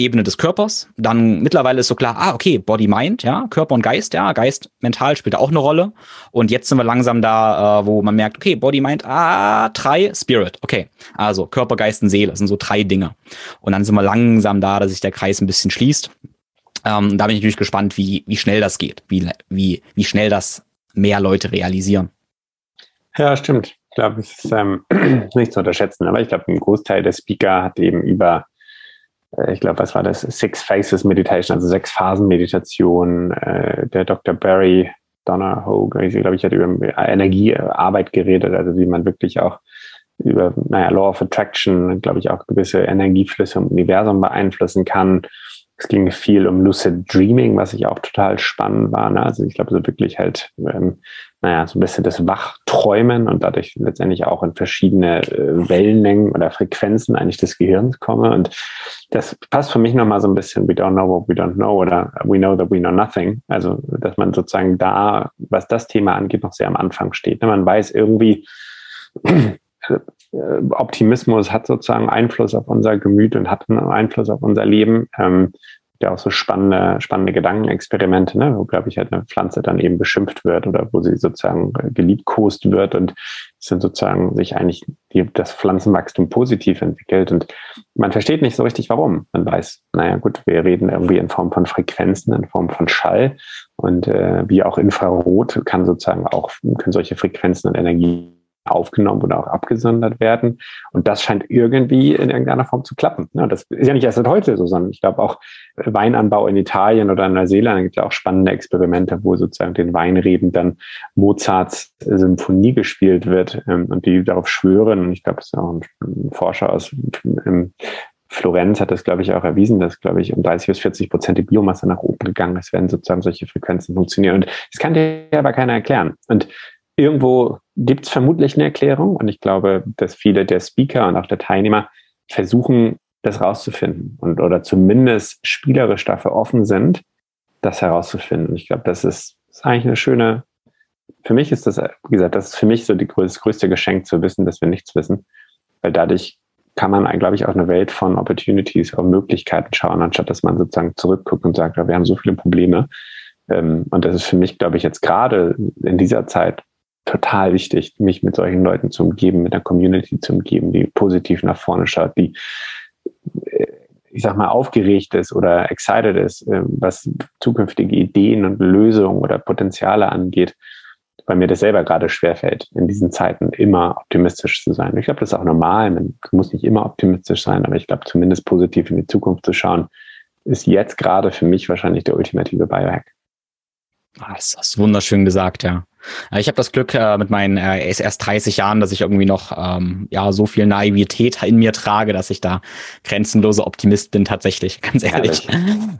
B: Ebene des Körpers. Dann mittlerweile ist so klar, ah, okay, Body, Mind, ja, Körper und Geist, ja, Geist, mental spielt auch eine Rolle. Und jetzt sind wir langsam da, äh, wo man merkt, okay, Body, Mind, ah, drei, Spirit, okay. Also Körper, Geist und Seele, das sind so drei Dinge. Und dann sind wir langsam da, dass sich der Kreis ein bisschen schließt. Ähm, da bin ich natürlich gespannt, wie, wie schnell das geht, wie, wie, wie schnell das mehr Leute realisieren.
A: Ja, stimmt. Ich glaube, es ist ähm, nicht zu unterschätzen, aber ich glaube, ein Großteil der Speaker hat eben über ich glaube, was war das? Six Faces Meditation, also sechs Phasen Meditation. Äh, der Dr. Barry Donner Hogue, ich glaube, ich hatte über Energiearbeit geredet, also wie man wirklich auch über, naja, Law of Attraction, glaube ich, auch gewisse Energieflüsse im Universum beeinflussen kann. Es ging viel um Lucid Dreaming, was ich auch total spannend war. Ne? Also ich glaube, so wirklich halt, ähm, naja, so ein bisschen das Wachträumen und dadurch letztendlich auch in verschiedene äh, Wellenlängen oder Frequenzen eigentlich des Gehirns komme. Und das passt für mich nochmal so ein bisschen, we don't know what we don't know oder we know that we know nothing. Also, dass man sozusagen da, was das Thema angeht, noch sehr am Anfang steht. Ne? Man weiß irgendwie, äh, Optimismus hat sozusagen Einfluss auf unser Gemüt und hat einen Einfluss auf unser Leben. Ähm, ja auch so spannende, spannende Gedankenexperimente, ne, wo, glaube ich, halt eine Pflanze dann eben beschimpft wird oder wo sie sozusagen geliebkost wird und es sind sozusagen sich eigentlich die, das Pflanzenwachstum positiv entwickelt und man versteht nicht so richtig, warum. Man weiß, naja gut, wir reden irgendwie in Form von Frequenzen, in Form von Schall und äh, wie auch Infrarot kann sozusagen auch, können solche Frequenzen und Energie aufgenommen oder auch abgesondert werden. Und das scheint irgendwie in irgendeiner Form zu klappen. Das ist ja nicht erst seit heute so, sondern ich glaube auch Weinanbau in Italien oder in Neuseeland gibt es ja auch spannende Experimente, wo sozusagen den Weinreben dann Mozarts Symphonie gespielt wird ähm, und die darauf schwören. Und ich glaube, das ist auch ein Forscher aus Florenz hat das, glaube ich, auch erwiesen, dass, glaube ich, um 30 bis 40 Prozent die Biomasse nach oben gegangen ist, wenn sozusagen solche Frequenzen funktionieren. Und das kann dir aber keiner erklären. Und irgendwo gibt es vermutlich eine Erklärung und ich glaube, dass viele der Speaker und auch der Teilnehmer versuchen, das rauszufinden und oder zumindest spielerisch dafür offen sind, das herauszufinden. Ich glaube, das ist, ist eigentlich eine schöne, für mich ist das, wie gesagt, das ist für mich so die, das größte Geschenk zu wissen, dass wir nichts wissen, weil dadurch kann man, glaube ich, auf eine Welt von Opportunities, und Möglichkeiten schauen, anstatt dass man sozusagen zurückguckt und sagt, wir haben so viele Probleme. Ähm, und das ist für mich, glaube ich, jetzt gerade in dieser Zeit total wichtig, mich mit solchen Leuten zu umgeben, mit einer Community zu umgeben, die positiv nach vorne schaut, die, äh, ich sag mal, aufgeregt ist oder excited ist, äh, was zukünftige Ideen und Lösungen oder Potenziale angeht, weil mir das selber gerade schwerfällt, in diesen Zeiten immer optimistisch zu sein. Ich glaube, das ist auch normal. Man muss nicht immer optimistisch sein, aber ich glaube, zumindest positiv in die Zukunft zu schauen, ist jetzt gerade für mich wahrscheinlich der ultimative Biohack.
B: Ah, das hast du wunderschön gesagt, ja. Ich habe das Glück äh, mit meinen äh, erst 30 Jahren, dass ich irgendwie noch ähm, ja so viel Naivität in mir trage, dass ich da grenzenloser Optimist bin tatsächlich, ganz ehrlich.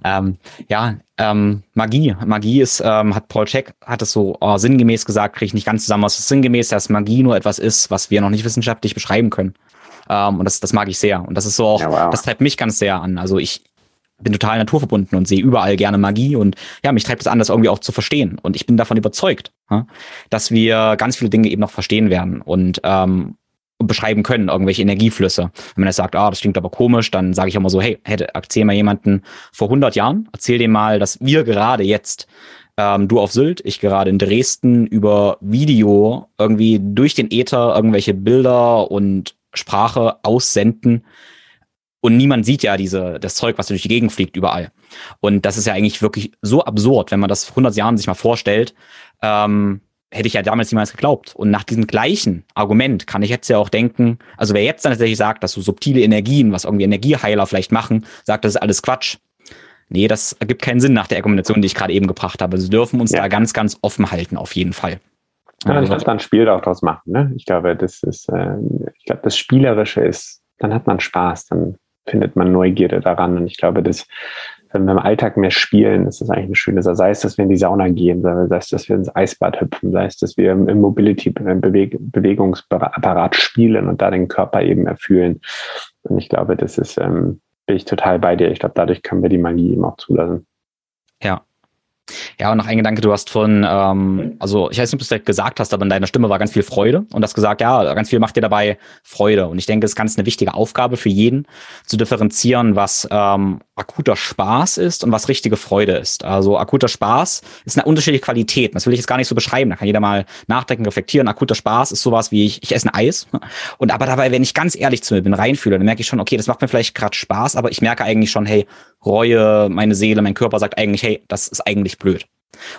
B: ähm, ja, ähm, Magie, Magie ist, ähm, hat Paul Check hat es so oh, sinngemäß gesagt, kriege ich nicht ganz zusammen, was ist sinngemäß, dass Magie nur etwas ist, was wir noch nicht wissenschaftlich beschreiben können. Ähm, und das, das mag ich sehr. Und das ist so auch, ja, wow. das treibt mich ganz sehr an. Also ich, bin total naturverbunden und sehe überall gerne Magie und ja, mich treibt es an, das irgendwie auch zu verstehen. Und ich bin davon überzeugt, dass wir ganz viele Dinge eben noch verstehen werden und ähm, beschreiben können, irgendwelche Energieflüsse. Wenn man jetzt sagt, ah, das klingt aber komisch, dann sage ich immer so, hey, hätte, erzähl mal jemanden vor 100 Jahren, erzähl dem mal, dass wir gerade jetzt, ähm, du auf Sylt, ich gerade in Dresden über Video irgendwie durch den Äther irgendwelche Bilder und Sprache aussenden, Und niemand sieht ja diese, das Zeug, was durch die Gegend fliegt, überall. Und das ist ja eigentlich wirklich so absurd, wenn man das vor 100 Jahren sich mal vorstellt. Ähm, hätte ich ja damals niemals geglaubt. Und nach diesem gleichen Argument kann ich jetzt ja auch denken, also wer jetzt dann tatsächlich sagt, dass so subtile Energien, was irgendwie Energieheiler vielleicht machen, sagt, das ist alles Quatsch. Nee, das ergibt keinen Sinn nach der Argumentation, die ich gerade eben gebracht habe. Sie dürfen uns ja. da ganz, ganz offen halten, auf jeden Fall.
A: Ja, ich glaube, dann ein Spiel daraus machen. Ne? Ich glaube, das ist, äh, ich glaube, das Spielerische ist, dann hat man Spaß, dann findet man Neugierde daran. Und ich glaube, dass wenn wir im Alltag mehr spielen, ist das eigentlich eine schöne Sache. Sei es, dass wir in die Sauna gehen, sei es, dass wir ins Eisbad hüpfen, sei es, dass wir im Mobility, im Beweg Bewegungsapparat spielen und da den Körper eben erfühlen. Und ich glaube, das ist, ähm, bin ich total bei dir. Ich glaube, dadurch können wir die Magie eben auch zulassen.
B: Ja, ja, und noch ein Gedanke, du hast von, ähm, also ich weiß nicht, ob du es direkt gesagt hast, aber in deiner Stimme war ganz viel Freude und hast gesagt, ja, ganz viel macht dir dabei Freude. Und ich denke, es ist ganz eine wichtige Aufgabe für jeden, zu differenzieren, was ähm, akuter Spaß ist und was richtige Freude ist. Also akuter Spaß ist eine unterschiedliche Qualität. Das will ich jetzt gar nicht so beschreiben. Da kann jeder mal nachdenken, reflektieren. Akuter Spaß ist sowas wie ich, ich esse ein Eis. Und aber dabei, wenn ich ganz ehrlich zu mir bin, reinfühle, dann merke ich schon, okay, das macht mir vielleicht gerade Spaß, aber ich merke eigentlich schon, hey, Reue, meine Seele, mein Körper sagt eigentlich, hey, das ist eigentlich blöd.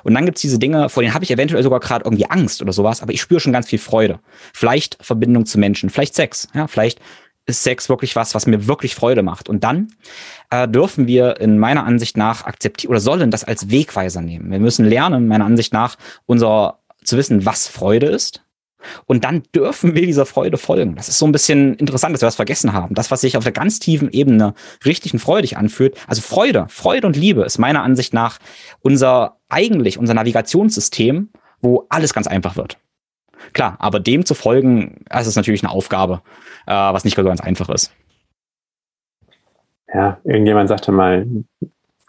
B: Und dann gibt's diese Dinge, vor denen habe ich eventuell sogar gerade irgendwie Angst oder sowas, aber ich spüre schon ganz viel Freude. Vielleicht Verbindung zu Menschen, vielleicht Sex, ja, vielleicht ist Sex wirklich was, was mir wirklich Freude macht. Und dann äh, dürfen wir in meiner Ansicht nach akzeptieren oder sollen das als Wegweiser nehmen. Wir müssen lernen, meiner Ansicht nach, unser zu wissen, was Freude ist und dann dürfen wir dieser Freude folgen. Das ist so ein bisschen interessant, dass wir das vergessen haben. Das, was sich auf der ganz tiefen Ebene richtig und freudig anfühlt. Also Freude, Freude und Liebe ist meiner Ansicht nach unser, eigentlich unser Navigationssystem, wo alles ganz einfach wird. Klar, aber dem zu folgen, das ist natürlich eine Aufgabe, äh, was nicht so ganz einfach ist.
A: Ja, irgendjemand sagte mal,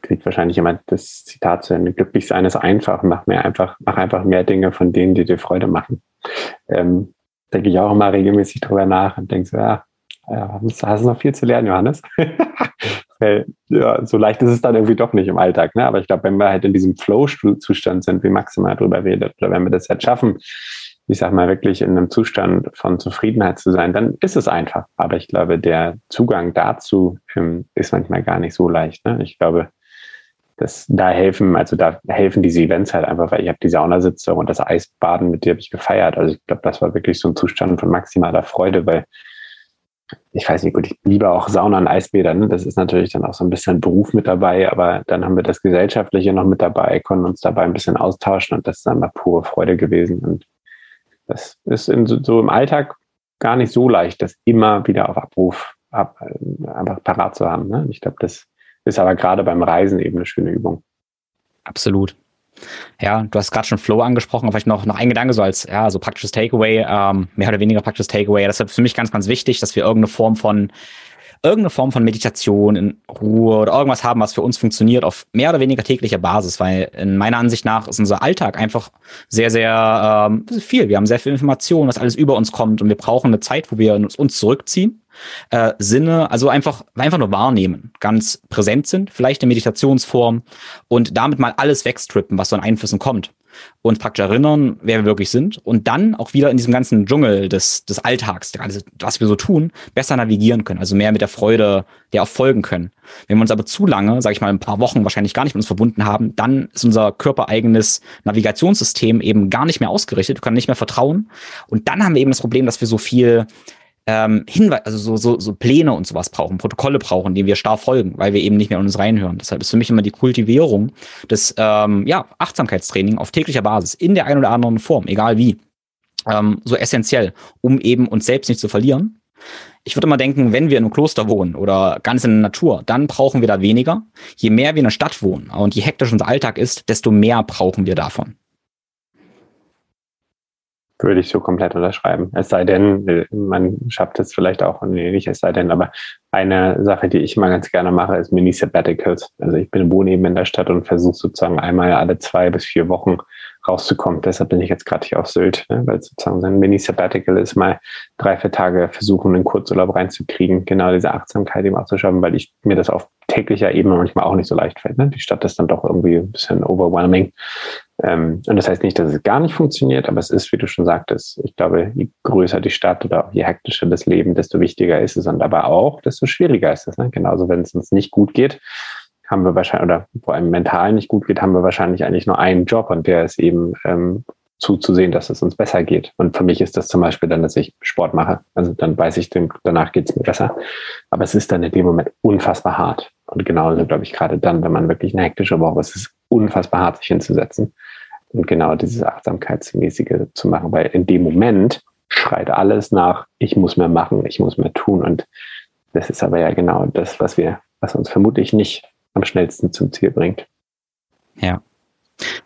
A: kriegt wahrscheinlich jemand das Zitat zu Ende. Glücklich sein ist einfach. Mach mehr einfach, mach einfach mehr Dinge von denen, die dir Freude machen. Ähm, denke ich auch immer regelmäßig drüber nach und denke so, ja, ja hast du noch viel zu lernen, Johannes. Ja, so leicht ist es dann irgendwie doch nicht im Alltag. Ne? Aber ich glaube, wenn wir halt in diesem Flow-Zustand sind, wie Max mal drüber redet, oder wenn wir das halt schaffen, ich sag mal, wirklich in einem Zustand von Zufriedenheit zu sein, dann ist es einfach. Aber ich glaube, der Zugang dazu ähm, ist manchmal gar nicht so leicht. Ne? Ich glaube, das, da helfen, also da helfen diese Events halt einfach, weil ich habe die Saunasitzung und das Eisbaden, mit dir habe ich gefeiert. Also ich glaube, das war wirklich so ein Zustand von maximaler Freude, weil ich weiß nicht, gut, ich liebe auch Sauna und Eisbäder. Ne? Das ist natürlich dann auch so ein bisschen Beruf mit dabei, aber dann haben wir das Gesellschaftliche noch mit dabei, konnten uns dabei ein bisschen austauschen und das ist dann mal pure Freude gewesen. Und das ist in, so im Alltag gar nicht so leicht, das immer wieder auf Abruf ab, einfach parat zu haben. Ne? Ich glaube, das ist aber gerade beim Reisen eben eine schöne Übung.
B: Absolut. Ja, du hast gerade schon Flow angesprochen, vielleicht noch, noch ein Gedanke so als, ja, so praktisches Takeaway, ähm, mehr oder weniger praktisches Takeaway. Das ist für mich ganz, ganz wichtig, dass wir irgendeine Form von irgendeine Form von Meditation in Ruhe oder irgendwas haben, was für uns funktioniert auf mehr oder weniger täglicher Basis, weil in meiner Ansicht nach ist unser Alltag einfach sehr, sehr ähm, viel. Wir haben sehr viel Information, was alles über uns kommt und wir brauchen eine Zeit, wo wir uns, uns zurückziehen äh, Sinne, also einfach, einfach nur wahrnehmen, ganz präsent sind, vielleicht in Meditationsform und damit mal alles wegstrippen, was so an Einflüssen kommt und praktisch erinnern, wer wir wirklich sind und dann auch wieder in diesem ganzen Dschungel des, des Alltags, was wir so tun, besser navigieren können, also mehr mit der Freude der auch folgen können. Wenn wir uns aber zu lange, sage ich mal, ein paar Wochen wahrscheinlich gar nicht mit uns verbunden haben, dann ist unser körpereigenes Navigationssystem eben gar nicht mehr ausgerichtet, wir können nicht mehr vertrauen und dann haben wir eben das Problem, dass wir so viel ähm, Hinweise, also so, so, so Pläne und sowas brauchen, Protokolle brauchen, denen wir starr folgen, weil wir eben nicht mehr in uns reinhören. Deshalb ist für mich immer die Kultivierung des ähm, ja, Achtsamkeitstraining auf täglicher Basis in der einen oder anderen Form, egal wie, ähm, so essentiell, um eben uns selbst nicht zu verlieren. Ich würde mal denken, wenn wir in einem Kloster wohnen oder ganz in der Natur, dann brauchen wir da weniger. Je mehr wir in der Stadt wohnen und je hektisch unser Alltag ist, desto mehr brauchen wir davon.
A: Würde ich so komplett unterschreiben. Es sei denn, man schafft es vielleicht auch, nee, nicht es sei denn, aber eine Sache, die ich immer ganz gerne mache, ist Mini-Sabbaticals. Also ich bin wohne eben in der Stadt und versuche sozusagen einmal alle zwei bis vier Wochen rauszukommen. Deshalb bin ich jetzt gerade hier auf Sylt, ne? weil sozusagen so ein Mini-Sabbatical ist mal drei, vier Tage versuchen, einen Kurzurlaub reinzukriegen, genau diese Achtsamkeit eben auch zu schaffen, weil ich mir das auf täglicher Ebene manchmal auch nicht so leicht fällt. Ne? Die Stadt ist dann doch irgendwie ein bisschen overwhelming. Ähm, und das heißt nicht, dass es gar nicht funktioniert, aber es ist, wie du schon sagtest, ich glaube, je größer die Stadt oder auch je hektischer das Leben, desto wichtiger ist es und aber auch, desto schwieriger ist es. Ne? Genauso, wenn es uns nicht gut geht, haben wir wahrscheinlich, oder vor allem mental nicht gut geht, haben wir wahrscheinlich eigentlich nur einen Job und der ist eben ähm, zuzusehen, dass es uns besser geht. Und für mich ist das zum Beispiel dann, dass ich Sport mache. Also dann weiß ich, danach geht es mir besser. Aber es ist dann in dem Moment unfassbar hart. Und genauso, glaube ich, gerade dann, wenn man wirklich eine hektische Woche ist, ist unfassbar hart, sich hinzusetzen und genau dieses Achtsamkeitsmäßige zu machen. Weil in dem Moment schreit alles nach, ich muss mehr machen, ich muss mehr tun. Und das ist aber ja genau das, was wir, was uns vermutlich nicht am schnellsten zum Ziel bringt.
B: Ja.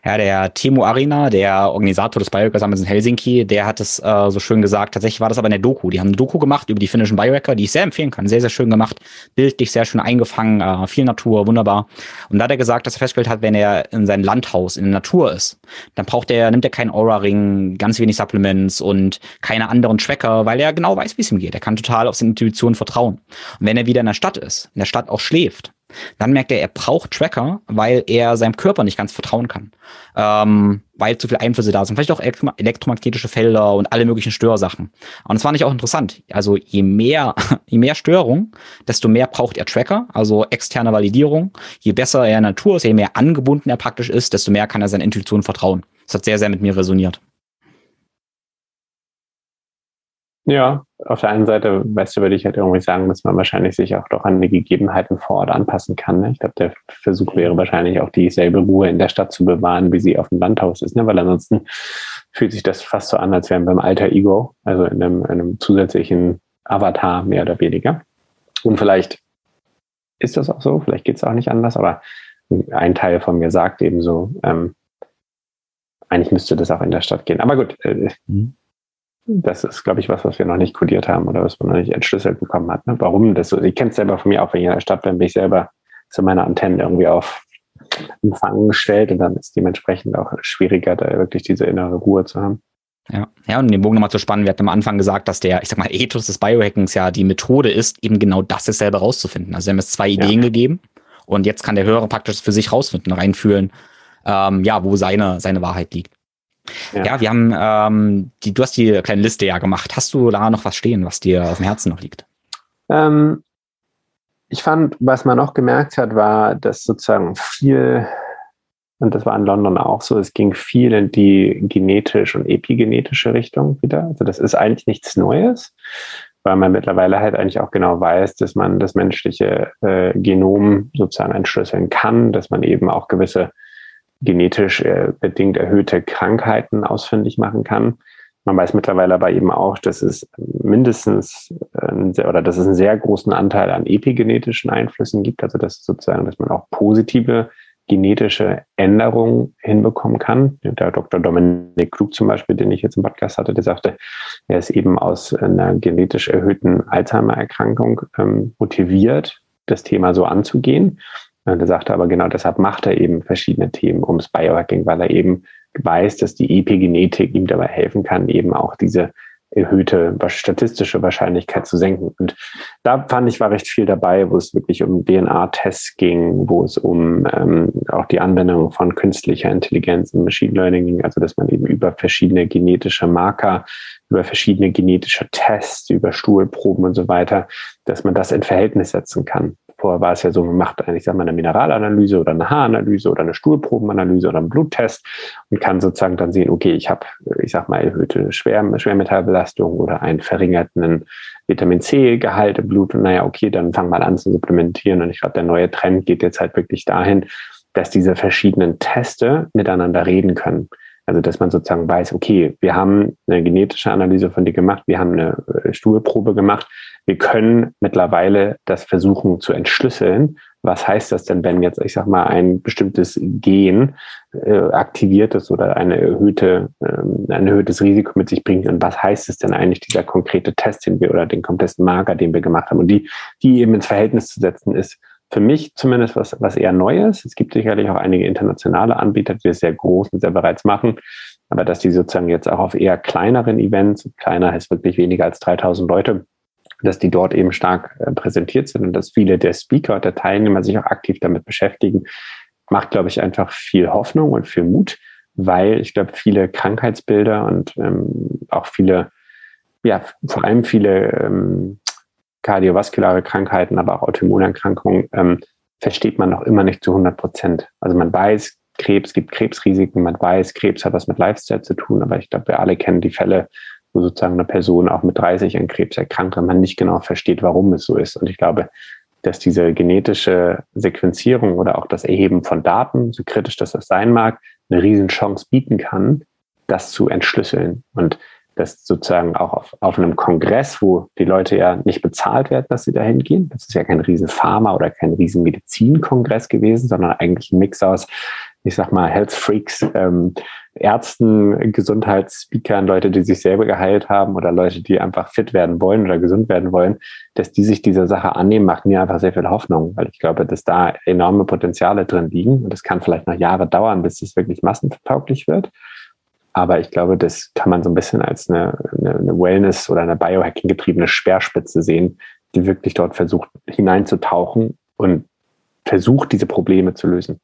B: Ja, der Timo Arina, der Organisator des Biohacker-Sammels in Helsinki, der hat es äh, so schön gesagt. Tatsächlich war das aber in der Doku. Die haben eine Doku gemacht über die finnischen Biohacker, die ich sehr empfehlen kann. Sehr, sehr schön gemacht. Bildlich sehr schön eingefangen. Äh, viel Natur, wunderbar. Und da hat er gesagt, dass er festgestellt hat, wenn er in seinem Landhaus in der Natur ist, dann braucht er, nimmt er keinen Aura-Ring, ganz wenig Supplements und keine anderen Tracker, weil er genau weiß, wie es ihm geht. Er kann total auf seine Intuition vertrauen. Und wenn er wieder in der Stadt ist, in der Stadt auch schläft, dann merkt er, er braucht Tracker, weil er seinem Körper nicht ganz vertrauen kann. Ähm, weil zu viele Einflüsse da sind. Vielleicht auch elektromagnetische Felder und alle möglichen Störsachen. Und das fand ich auch interessant. Also je mehr, je mehr Störung, desto mehr braucht er Tracker, also externe Validierung. Je besser er in der Natur ist, je mehr angebunden er praktisch ist, desto mehr kann er seiner Intuition vertrauen. Das hat sehr, sehr mit mir resoniert.
A: Ja, auf der einen Seite, weißt du, würde ich halt irgendwie sagen, dass man wahrscheinlich sich auch doch an die Gegebenheiten vor Ort anpassen kann. Ne? Ich glaube, der Versuch wäre wahrscheinlich auch dieselbe Ruhe in der Stadt zu bewahren, wie sie auf dem Landhaus ist, ne? weil ansonsten fühlt sich das fast so an, als wären beim Alter Ego, also in einem, in einem zusätzlichen Avatar mehr oder weniger. Und vielleicht ist das auch so, vielleicht geht es auch nicht anders, aber ein Teil von mir sagt eben so, ähm, eigentlich müsste das auch in der Stadt gehen. Aber gut, äh, mhm das ist, glaube ich, was, was wir noch nicht kodiert haben oder was man noch nicht entschlüsselt bekommen hat. Ne? Warum das so? Ich kenne es selber von mir auch, wenn ich in der Stadt bin, bin ich selber zu meiner Antenne irgendwie auf Empfang gestellt und dann ist dementsprechend auch schwieriger, da wirklich diese innere Ruhe zu haben.
B: Ja, ja, und den Bogen nochmal zu spannen, wir hatten am Anfang gesagt, dass der, ich sag mal, Ethos des Biohackings ja die Methode ist, eben genau das selber rauszufinden. Also wir haben es zwei Ideen ja. gegeben und jetzt kann der Hörer praktisch für sich rausfinden, reinfühlen, ähm, ja, wo seine, seine Wahrheit liegt. Ja, ja wir haben, ähm, die, du hast die kleine Liste ja gemacht. Hast du da noch was stehen, was dir auf dem Herzen noch liegt?
A: Ähm, ich fand, was man auch gemerkt hat, war, dass sozusagen viel, und das war in London auch so, es ging viel in die genetische und epigenetische Richtung wieder. Also das ist eigentlich nichts Neues, weil man mittlerweile halt eigentlich auch genau weiß, dass man das menschliche äh, Genom sozusagen entschlüsseln kann, dass man eben auch gewisse genetisch äh, bedingt erhöhte Krankheiten ausfindig machen kann. Man weiß mittlerweile aber eben auch, dass es mindestens äh, oder dass es einen sehr großen Anteil an epigenetischen Einflüssen gibt, also dass sozusagen, dass man auch positive genetische Änderungen hinbekommen kann. Der Dr. Dominik Klug zum Beispiel, den ich jetzt im Podcast hatte, der sagte, er ist eben aus einer genetisch erhöhten Alzheimer-Erkrankung ähm, motiviert, das Thema so anzugehen. Und er sagte aber genau deshalb macht er eben verschiedene Themen ums Biohacking, weil er eben weiß, dass die Epigenetik ihm dabei helfen kann, eben auch diese erhöhte statistische Wahrscheinlichkeit zu senken. Und da fand ich, war recht viel dabei, wo es wirklich um DNA-Tests ging, wo es um ähm, auch die Anwendung von künstlicher Intelligenz und Machine Learning ging, also dass man eben über verschiedene genetische Marker, über verschiedene genetische Tests, über Stuhlproben und so weiter, dass man das in Verhältnis setzen kann. Vorher war es ja so, man macht eigentlich, sag mal, eine Mineralanalyse oder eine Haaranalyse oder eine Stuhlprobenanalyse oder einen Bluttest und kann sozusagen dann sehen, okay, ich habe, ich sag mal, erhöhte Schwer Schwermetallbelastung oder einen verringerten Vitamin C-Gehalt im Blut. Und naja, okay, dann fang mal an zu supplementieren. Und ich glaube, der neue Trend geht jetzt halt wirklich dahin, dass diese verschiedenen Teste miteinander reden können. Also, dass man sozusagen weiß, okay, wir haben eine genetische Analyse von dir gemacht, wir haben eine äh, Stuhlprobe gemacht, wir können mittlerweile das versuchen zu entschlüsseln. Was heißt das denn, wenn jetzt, ich sag mal, ein bestimmtes Gen äh, aktiviert ist oder eine erhöhte, ähm, ein erhöhtes Risiko mit sich bringt? Und was heißt es denn eigentlich, dieser konkrete Test, den wir oder den kompletten Marker, den wir gemacht haben? Und die, die eben ins Verhältnis zu setzen, ist für mich zumindest was, was eher Neues. Es gibt sicherlich auch einige internationale Anbieter, die das sehr groß und sehr bereits machen. Aber dass die sozusagen jetzt auch auf eher kleineren Events, kleiner heißt wirklich weniger als 3000 Leute, dass die dort eben stark äh, präsentiert sind und dass viele der Speaker, der Teilnehmer sich auch aktiv damit beschäftigen, macht, glaube ich, einfach viel Hoffnung und viel Mut, weil ich glaube, viele Krankheitsbilder und ähm, auch viele, ja, vor allem viele ähm, kardiovaskulare Krankheiten, aber auch Autoimmunerkrankungen, ähm, versteht man noch immer nicht zu 100 Prozent. Also man weiß, Krebs gibt Krebsrisiken, man weiß, Krebs hat was mit Lifestyle zu tun, aber ich glaube, wir alle kennen die Fälle, wo sozusagen eine Person auch mit 30 an Krebs erkrankt und man nicht genau versteht, warum es so ist. Und ich glaube, dass diese genetische Sequenzierung oder auch das Erheben von Daten, so kritisch das das sein mag, eine Riesenchance bieten kann, das zu entschlüsseln. Und das sozusagen auch auf, auf einem Kongress, wo die Leute ja nicht bezahlt werden, dass sie da hingehen. Das ist ja kein riesen Pharma oder kein riesen Medizinkongress gewesen, sondern eigentlich ein Mix aus, ich sag mal, Health Freaks, ähm, Ärzten, Gesundheitsspeakern, Leute, die sich selber geheilt haben oder Leute, die einfach fit werden wollen oder gesund werden wollen, dass die sich dieser Sache annehmen, macht mir einfach sehr viel Hoffnung, weil ich glaube, dass da enorme Potenziale drin liegen und es kann vielleicht noch Jahre dauern, bis es wirklich massentauglich wird. Aber ich glaube, das kann man so ein bisschen als eine, eine, Wellness- oder eine Biohacking getriebene Speerspitze sehen, die wirklich dort versucht hineinzutauchen und versucht, diese Probleme zu lösen.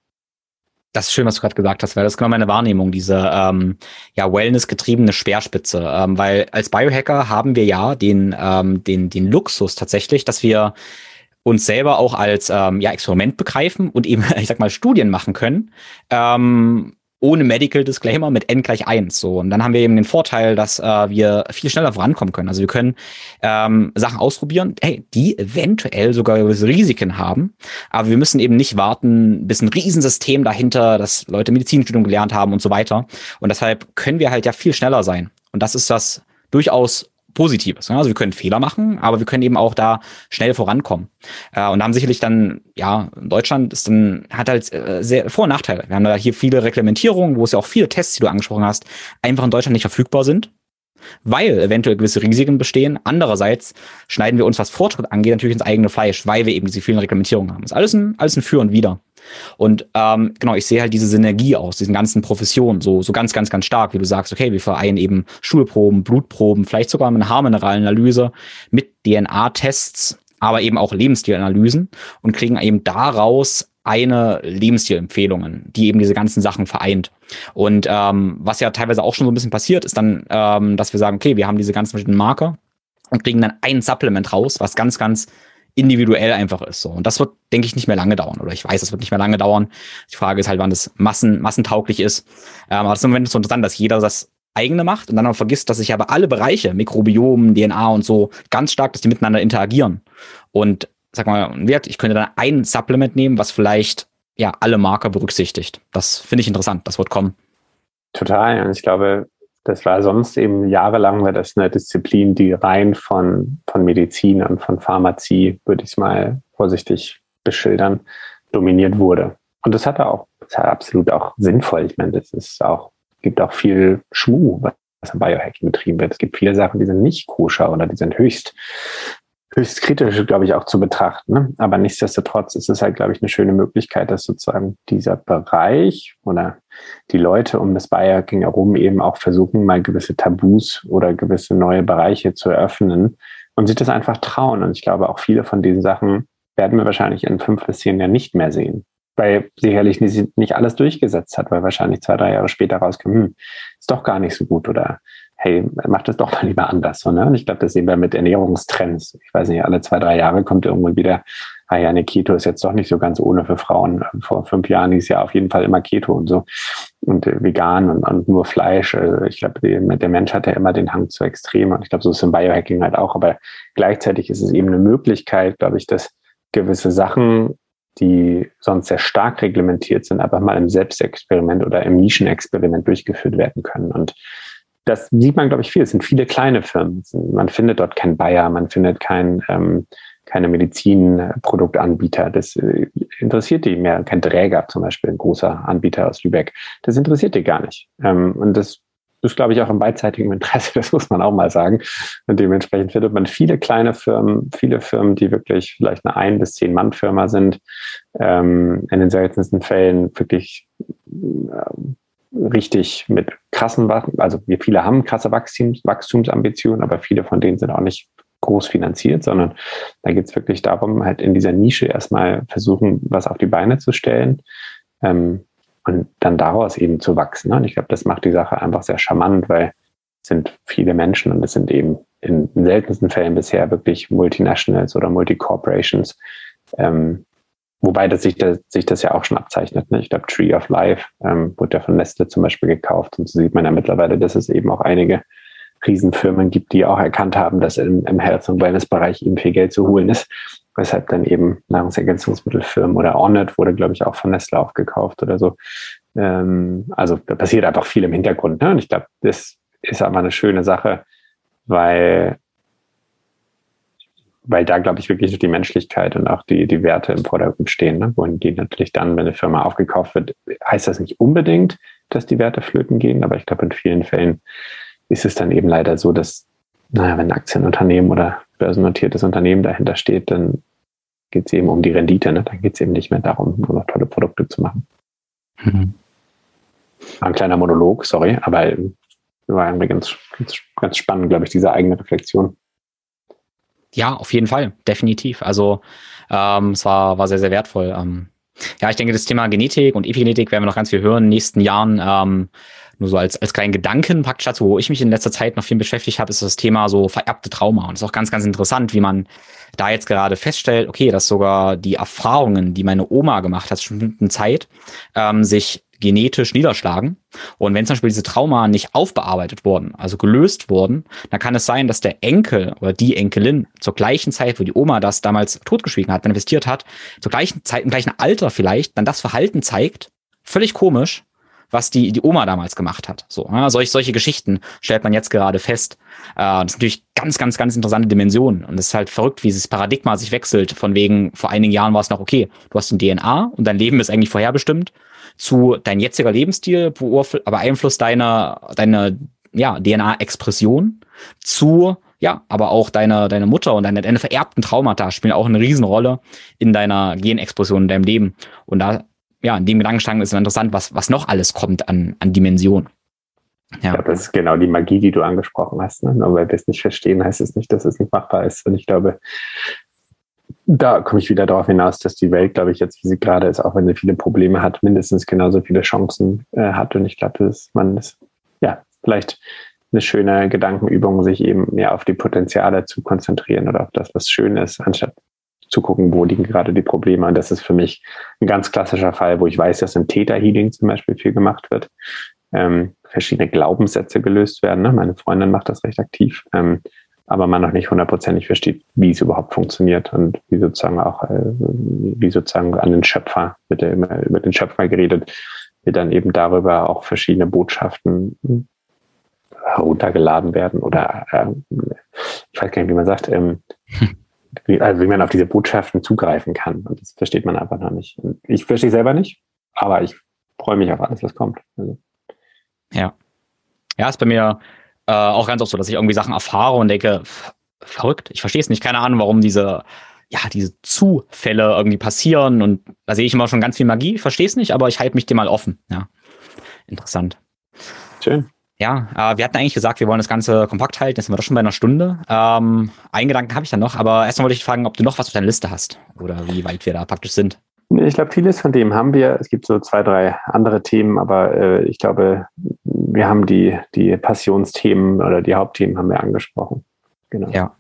B: Das ist schön, was du gerade gesagt hast, weil das ist genau meine Wahrnehmung, diese ähm, ja, Wellness-getriebene Speerspitze. Ähm, weil als Biohacker haben wir ja den, ähm, den, den Luxus tatsächlich, dass wir uns selber auch als ähm, ja, Experiment begreifen und eben, ich sag mal, Studien machen können, ähm, ohne Medical Disclaimer mit n gleich eins So. Und dann haben wir eben den Vorteil, dass äh, wir viel schneller vorankommen können. Also wir können ähm, Sachen ausprobieren, hey, die eventuell sogar gewisse Risiken haben. Aber wir müssen eben nicht warten, bis ein Riesensystem dahinter, dass Leute Medizinstudium gelernt haben und so weiter. Und deshalb können wir halt ja viel schneller sein. Und das ist das durchaus Positives. Ne? Also wir können Fehler machen, aber wir können eben auch da schnell vorankommen. Äh, und haben sicherlich dann, ja, Deutschland ist dann, hat halt äh, sehr Vor- und Nachteile. Wir haben da hier viele Reglementierungen, wo es ja auch viele Tests, die du angesprochen hast, einfach in Deutschland nicht verfügbar sind weil eventuell gewisse Risiken bestehen. Andererseits schneiden wir uns, was Fortschritt angeht, natürlich ins eigene Fleisch, weil wir eben diese vielen Reglementierungen haben. Das ist alles ein, alles ein Für und Wider. Und ähm, genau, ich sehe halt diese Synergie aus diesen ganzen Professionen so, so ganz, ganz, ganz stark, wie du sagst, okay, wir vereinen eben Schulproben, Blutproben, vielleicht sogar eine Haarmineralanalyse mit DNA-Tests, aber eben auch Lebensstilanalysen und kriegen eben daraus eine Lebensstilempfehlungen, die eben diese ganzen Sachen vereint. Und ähm, was ja teilweise auch schon so ein bisschen passiert, ist dann, ähm, dass wir sagen, okay, wir haben diese ganzen Marker und kriegen dann ein Supplement raus, was ganz, ganz individuell einfach ist. So. Und das wird, denke ich, nicht mehr lange dauern. Oder ich weiß, es wird nicht mehr lange dauern. Die Frage ist halt, wann das massen, massentauglich ist. Ähm, aber es ist im Moment so interessant, dass jeder das eigene macht und dann auch vergisst, dass sich aber alle Bereiche, Mikrobiom, DNA und so, ganz stark, dass die miteinander interagieren. Und sag mal, ich könnte dann ein Supplement nehmen, was vielleicht ja alle Marker berücksichtigt. Das finde ich interessant, das wird kommen.
A: Total. Und ich glaube, das war sonst eben jahrelang war das eine Disziplin, die rein von, von Medizin und von Pharmazie, würde ich es mal vorsichtig beschildern, dominiert wurde. Und das hat auch, das hat absolut auch sinnvoll. Ich meine, das ist auch, gibt auch viel Schmuh, was im Biohacking betrieben wird. Es gibt viele Sachen, die sind nicht koscher oder die sind höchst höchst kritisch, glaube ich, auch zu betrachten. Ne? Aber nichtsdestotrotz ist es halt, glaube ich, eine schöne Möglichkeit, dass sozusagen dieser Bereich oder die Leute um das Biohacking herum eben auch versuchen, mal gewisse Tabus oder gewisse neue Bereiche zu eröffnen und sich das einfach trauen. Und ich glaube, auch viele von diesen Sachen werden wir wahrscheinlich in fünf bis zehn Jahren nicht mehr sehen. Weil sicherlich nicht, nicht alles durchgesetzt hat, weil wahrscheinlich zwei, drei Jahre später rauskommt, hm, ist doch gar nicht so gut oder hey, mach das doch mal lieber anders. So, ne? Und ich glaube, das sehen wir mit Ernährungstrends. Ich weiß nicht, alle zwei, drei Jahre kommt irgendwo wieder, ah ja, eine Keto ist jetzt doch nicht so ganz ohne für Frauen. Vor fünf Jahren hieß ja auf jeden Fall immer Keto und so. Und äh, vegan und, und, nur Fleisch. Äh, ich glaube, der Mensch hat ja immer den Hang zu Extremen. Und ich glaube, so ist es im Biohacking halt auch. Aber gleichzeitig ist es eben eine Möglichkeit, glaube ich, dass gewisse Sachen die sonst sehr stark reglementiert sind, einfach mal im Selbstexperiment oder im Nischenexperiment durchgeführt werden können. Und das sieht man, glaube ich, viel. Es sind viele kleine Firmen. Man findet dort kein Bayer, man findet kein, ähm, keine Medizinproduktanbieter. Das äh, interessiert die mehr. Kein Träger zum Beispiel, ein großer Anbieter aus Lübeck. Das interessiert die gar nicht. Ähm, und das ist, glaube ich, auch im beidseitigen Interesse, das muss man auch mal sagen. Und dementsprechend findet man viele kleine Firmen, viele Firmen, die wirklich vielleicht eine ein- bis zehn Mann-Firma sind, ähm, in den seltensten Fällen wirklich äh, richtig mit krassen, also wir viele haben krasse Wachstums, Wachstumsambitionen, aber viele von denen sind auch nicht groß finanziert, sondern da geht es wirklich darum, halt in dieser Nische erstmal versuchen, was auf die Beine zu stellen. Ähm, und dann daraus eben zu wachsen. Ne? Und ich glaube, das macht die Sache einfach sehr charmant, weil es sind viele Menschen und es sind eben in seltensten Fällen bisher wirklich Multinationals oder Multicorporations. Ähm, wobei das sich, das sich das ja auch schon abzeichnet. Ne? Ich glaube, Tree of Life ähm, wurde ja von Nestle zum Beispiel gekauft und so sieht man ja mittlerweile, dass es eben auch einige Riesenfirmen gibt, die auch erkannt haben, dass im, im Health- und Wellness-Bereich eben viel Geld zu holen ist weshalb dann eben Nahrungsergänzungsmittelfirmen oder Ornet wurde, glaube ich, auch von Nestle aufgekauft oder so. Ähm, also da passiert einfach viel im Hintergrund. Ne? Und ich glaube, das ist aber eine schöne Sache, weil, weil da, glaube ich, wirklich die Menschlichkeit und auch die, die Werte im Vordergrund stehen. Ne? Wohin die natürlich dann, wenn eine Firma aufgekauft wird, heißt das nicht unbedingt, dass die Werte flöten gehen, aber ich glaube, in vielen Fällen ist es dann eben leider so, dass, naja, wenn ein Aktienunternehmen oder börsennotiertes Unternehmen dahinter steht, dann geht es eben um die Rendite. Ne? Dann geht es eben nicht mehr darum, nur noch tolle Produkte zu machen. Mhm. Ein kleiner Monolog, sorry, aber war irgendwie ganz, ganz, ganz spannend, glaube ich, diese eigene Reflexion.
B: Ja, auf jeden Fall, definitiv. Also ähm, es war, war sehr, sehr wertvoll. Ähm, ja, ich denke, das Thema Genetik und Epigenetik werden wir noch ganz viel hören in den nächsten Jahren. Ähm, nur so als, als kleinen Gedanken praktisch dazu, wo ich mich in letzter Zeit noch viel beschäftigt habe, ist das Thema so vererbte Trauma. Und es ist auch ganz, ganz interessant, wie man da jetzt gerade feststellt, okay, dass sogar die Erfahrungen, die meine Oma gemacht hat, zu bestimmten Zeit, ähm, sich genetisch niederschlagen. Und wenn zum Beispiel diese Trauma nicht aufbearbeitet wurden, also gelöst wurden, dann kann es sein, dass der Enkel oder die Enkelin zur gleichen Zeit, wo die Oma das damals totgeschwiegen hat, manifestiert hat, zur gleichen Zeit, im gleichen Alter vielleicht, dann das Verhalten zeigt, völlig komisch, was die, die Oma damals gemacht hat. So, ja, solch, solche Geschichten stellt man jetzt gerade fest. Äh, das ist natürlich ganz, ganz, ganz interessante Dimensionen. Und es ist halt verrückt, wie dieses Paradigma sich wechselt. Von wegen, vor einigen Jahren war es noch okay, du hast ein DNA und dein Leben ist eigentlich vorherbestimmt zu dein jetziger Lebensstil beeinflusst deine, deine ja, DNA-Expression zu ja, aber auch deine, deine Mutter und deine, deine vererbten Traumata spielen auch eine Riesenrolle in deiner Genexpression in deinem Leben. Und da ja, in dem Gedankenstrang ist es interessant, was, was noch alles kommt an, an Dimension.
A: Ja. Ich das ist genau die Magie, die du angesprochen hast. Ne? Nur weil wir es nicht verstehen, heißt es nicht, dass es nicht machbar ist. Und ich glaube, da komme ich wieder darauf hinaus, dass die Welt, glaube ich, jetzt, wie sie gerade ist, auch wenn sie viele Probleme hat, mindestens genauso viele Chancen äh, hat. Und ich glaube, dass man das, ja, vielleicht eine schöne Gedankenübung, sich eben mehr auf die Potenziale zu konzentrieren oder auf das, was schön ist, anstatt zu gucken, wo liegen gerade die Probleme. Und das ist für mich ein ganz klassischer Fall, wo ich weiß, dass im Theta-Healing zum Beispiel viel gemacht wird. Ähm, verschiedene Glaubenssätze gelöst werden. Ne? Meine Freundin macht das recht aktiv, ähm, aber man noch nicht hundertprozentig versteht, wie es überhaupt funktioniert und wie sozusagen auch, äh, wie sozusagen an den Schöpfer, mit immer über den Schöpfer geredet, wird dann eben darüber auch verschiedene Botschaften heruntergeladen werden oder äh, ich weiß gar nicht, wie man sagt, ähm, wie, also wie man auf diese Botschaften zugreifen kann. Und das versteht man einfach noch nicht. Ich verstehe selber nicht, aber ich freue mich auf alles, was kommt. Also.
B: Ja. Ja, ist bei mir äh, auch ganz oft so, dass ich irgendwie Sachen erfahre und denke, verrückt, ich verstehe es nicht, keine Ahnung, warum diese, ja, diese Zufälle irgendwie passieren und da sehe ich immer schon ganz viel Magie, verstehe es nicht, aber ich halte mich dem mal offen. Ja. Interessant.
A: Schön.
B: Ja, äh, wir hatten eigentlich gesagt, wir wollen das Ganze kompakt halten. Jetzt sind wir doch schon bei einer Stunde. Ähm, einen Gedanken habe ich dann noch, aber erstmal wollte ich fragen, ob du noch was auf deiner Liste hast oder wie weit wir da praktisch sind.
A: Ich glaube, vieles von dem haben wir. Es gibt so zwei, drei andere Themen, aber äh, ich glaube, wir haben die, die Passionsthemen oder die Hauptthemen haben wir angesprochen.
B: Genau. Ja.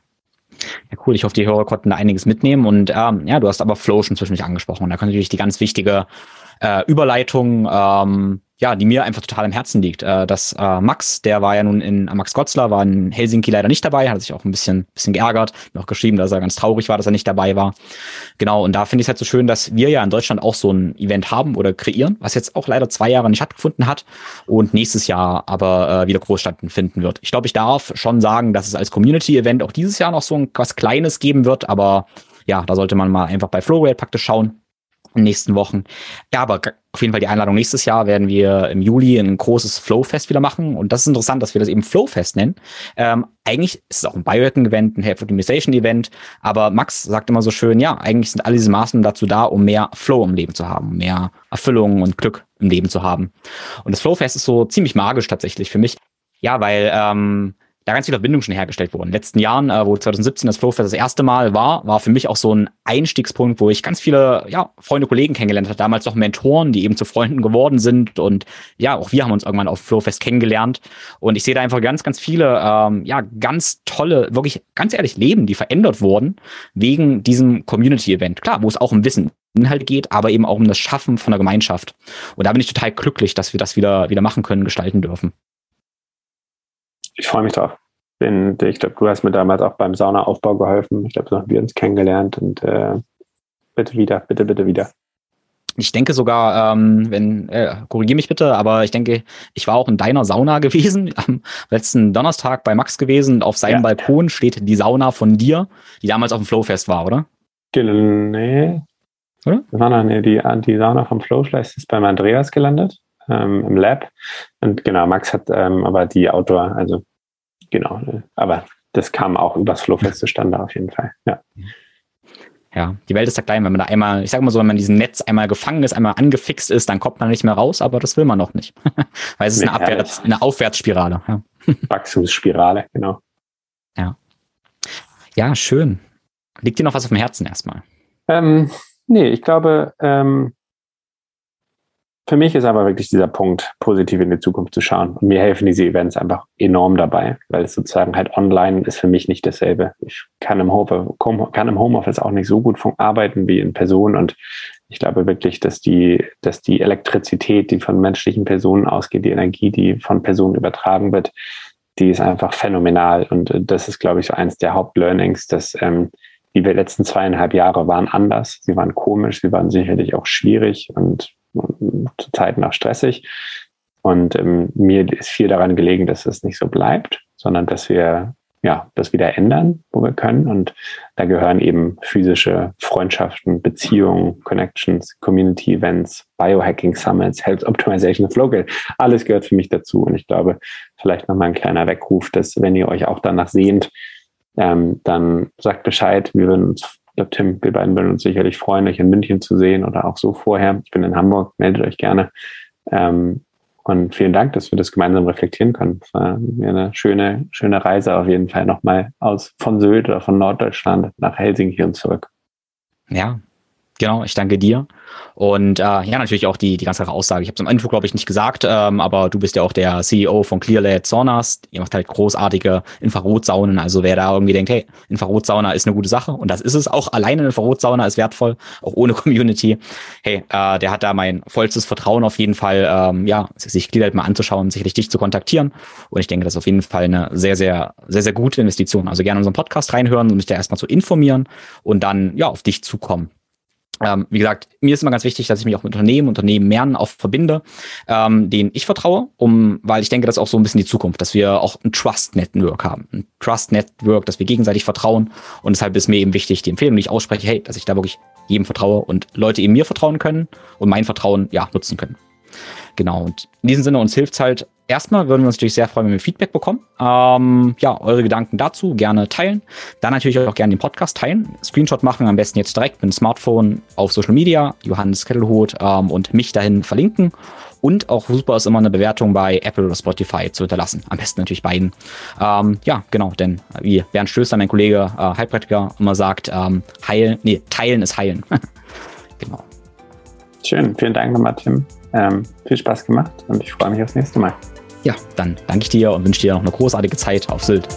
B: Ja, cool. Ich hoffe, die Hörer konnten da einiges mitnehmen. Und ähm, ja, du hast aber Flow schon zwischendurch angesprochen. Da kann natürlich die ganz wichtige äh, Überleitung ähm, ja, die mir einfach total im Herzen liegt. Äh, das äh, Max, der war ja nun in äh, Max Gotzler, war in Helsinki leider nicht dabei, hat sich auch ein bisschen, bisschen geärgert, mir auch geschrieben, dass er ganz traurig war, dass er nicht dabei war. Genau, und da finde ich es halt so schön, dass wir ja in Deutschland auch so ein Event haben oder kreieren, was jetzt auch leider zwei Jahre nicht stattgefunden hat und nächstes Jahr aber äh, wieder groß stattfinden wird. Ich glaube, ich darf schon sagen, dass es als Community-Event auch dieses Jahr noch so ein, was Kleines geben wird, aber ja, da sollte man mal einfach bei Flowrate praktisch schauen in den nächsten Wochen. Ja, aber auf jeden Fall die Einladung nächstes Jahr werden wir im Juli ein großes Flowfest wieder machen. Und das ist interessant, dass wir das eben Flowfest nennen. Ähm, eigentlich ist es auch ein Biohacking-Event, ein Health Optimization-Event. Aber Max sagt immer so schön, ja, eigentlich sind alle diese Maßnahmen dazu da, um mehr Flow im Leben zu haben, mehr Erfüllung und Glück im Leben zu haben. Und das Flowfest ist so ziemlich magisch tatsächlich für mich. Ja, weil ähm, da ganz viele Verbindungen schon hergestellt wurden. In den letzten Jahren, äh, wo 2017 das Flowfest das erste Mal war, war für mich auch so ein Einstiegspunkt, wo ich ganz viele ja, Freunde, Kollegen kennengelernt habe, damals noch Mentoren, die eben zu Freunden geworden sind. Und ja, auch wir haben uns irgendwann auf Flowfest kennengelernt. Und ich sehe da einfach ganz, ganz viele, ähm, ja, ganz tolle, wirklich, ganz ehrlich, Leben, die verändert wurden wegen diesem Community-Event. Klar, wo es auch um Wissen Inhalt geht, aber eben auch um das Schaffen von der Gemeinschaft. Und da bin ich total glücklich, dass wir das wieder, wieder machen können, gestalten dürfen
A: ich freue mich drauf. Bin, ich glaube, du hast mir damals auch beim Saunaaufbau geholfen. Ich glaube, so haben wir uns kennengelernt und äh, bitte wieder, bitte, bitte wieder.
B: Ich denke sogar, ähm, wenn, äh, korrigiere mich bitte, aber ich denke, ich war auch in deiner Sauna gewesen, am letzten Donnerstag bei Max gewesen. Auf seinem ja. Balkon steht die Sauna von dir, die damals auf dem Flowfest war, oder?
A: Nee. Oder? Das war noch, nee, die, die Sauna vom Flowfest ist beim Andreas gelandet ähm, im Lab. Und genau, Max hat ähm, aber die Outdoor, also genau, aber das kam auch übers Flowfest zustande auf jeden Fall. Ja.
B: Ja, die Welt ist da klein, wenn man da einmal, ich sag mal so, wenn man diesen Netz einmal gefangen ist, einmal angefixt ist, dann kommt man nicht mehr raus, aber das will man noch nicht. Weil es ist eine, Abwärts-, eine Aufwärtsspirale. Ja.
A: Wachstumsspirale, genau.
B: Ja. Ja, schön. Liegt dir noch was auf dem Herzen erstmal?
A: Ähm, nee, ich glaube, ähm, für mich ist aber wirklich dieser Punkt, positiv in die Zukunft zu schauen. Und mir helfen diese Events einfach enorm dabei, weil es sozusagen halt online ist für mich nicht dasselbe. Ich kann im, Homeoffice auch nicht so gut arbeiten wie in Person. Und ich glaube wirklich, dass die, dass die Elektrizität, die von menschlichen Personen ausgeht, die Energie, die von Personen übertragen wird, die ist einfach phänomenal. Und das ist, glaube ich, so eins der Hauptlearnings, dass ähm, die letzten zweieinhalb Jahre waren anders. Sie waren komisch, sie waren sicherlich auch schwierig und zu Zeiten auch stressig. Und ähm, mir ist viel daran gelegen, dass es nicht so bleibt, sondern dass wir ja das wieder ändern, wo wir können. Und da gehören eben physische Freundschaften, Beziehungen, Connections, Community Events, Biohacking Summits, Health Optimization, Flowgate. Alles gehört für mich dazu. Und ich glaube, vielleicht nochmal ein kleiner Weckruf, dass wenn ihr euch auch danach sehnt, ähm, dann sagt Bescheid. Wir würden uns ich glaube, Tim, wir beiden würden uns sicherlich freuen, euch in München zu sehen oder auch so vorher. Ich bin in Hamburg, meldet euch gerne. Ähm, und vielen Dank, dass wir das gemeinsam reflektieren können. Es war eine schöne, schöne Reise auf jeden Fall nochmal aus von Sylt oder von Norddeutschland nach Helsinki und zurück.
B: Ja, Genau, ich danke dir. Und äh, ja, natürlich auch die, die ganze Aussage. Ich habe es am Info, glaube ich, nicht gesagt, ähm, aber du bist ja auch der CEO von Clearlight Saunas. Ihr macht halt großartige Infrarotsaunen. Also wer da irgendwie denkt, hey, Infrarotsauna ist eine gute Sache und das ist es auch. Alleine eine Infrarotsauna ist wertvoll, auch ohne Community. Hey, äh, der hat da mein vollstes Vertrauen auf jeden Fall, ähm, ja, sich Clearlight mal anzuschauen, sicherlich dich zu kontaktieren. Und ich denke, das ist auf jeden Fall eine sehr, sehr, sehr, sehr gute Investition. Also gerne unseren Podcast reinhören, um dich da erstmal zu informieren und dann ja auf dich zukommen. Ähm, wie gesagt, mir ist immer ganz wichtig, dass ich mich auch mit Unternehmen, Unternehmen mehr auch verbinde, ähm, denen ich vertraue, um, weil ich denke, das ist auch so ein bisschen die Zukunft, dass wir auch ein Trust Network haben. Ein Trust Network, dass wir gegenseitig vertrauen. Und deshalb ist mir eben wichtig, die Empfehlung, die ich ausspreche, hey, dass ich da wirklich jedem vertraue und Leute eben mir vertrauen können und mein Vertrauen, ja, nutzen können. Genau. Und in diesem Sinne, uns hilft halt erstmal, würden wir uns natürlich sehr freuen, wenn wir Feedback bekommen. Ähm, ja, eure Gedanken dazu gerne teilen. Dann natürlich auch gerne den Podcast teilen. Screenshot machen, am besten jetzt direkt mit dem Smartphone auf Social Media, Johannes Kettelhut ähm, und mich dahin verlinken. Und auch super ist immer eine Bewertung bei Apple oder Spotify zu hinterlassen. Am besten natürlich beiden. Ähm, ja, genau, denn wie Bernd Stößer, mein Kollege, äh, Heilpraktiker, immer sagt, ähm, heilen, nee, teilen ist heilen.
A: genau. Schön, vielen Dank nochmal, Tim. Ähm, viel Spaß gemacht und ich freue mich aufs nächste Mal.
B: Ja, dann danke ich dir und wünsche dir noch eine großartige Zeit auf Sylt.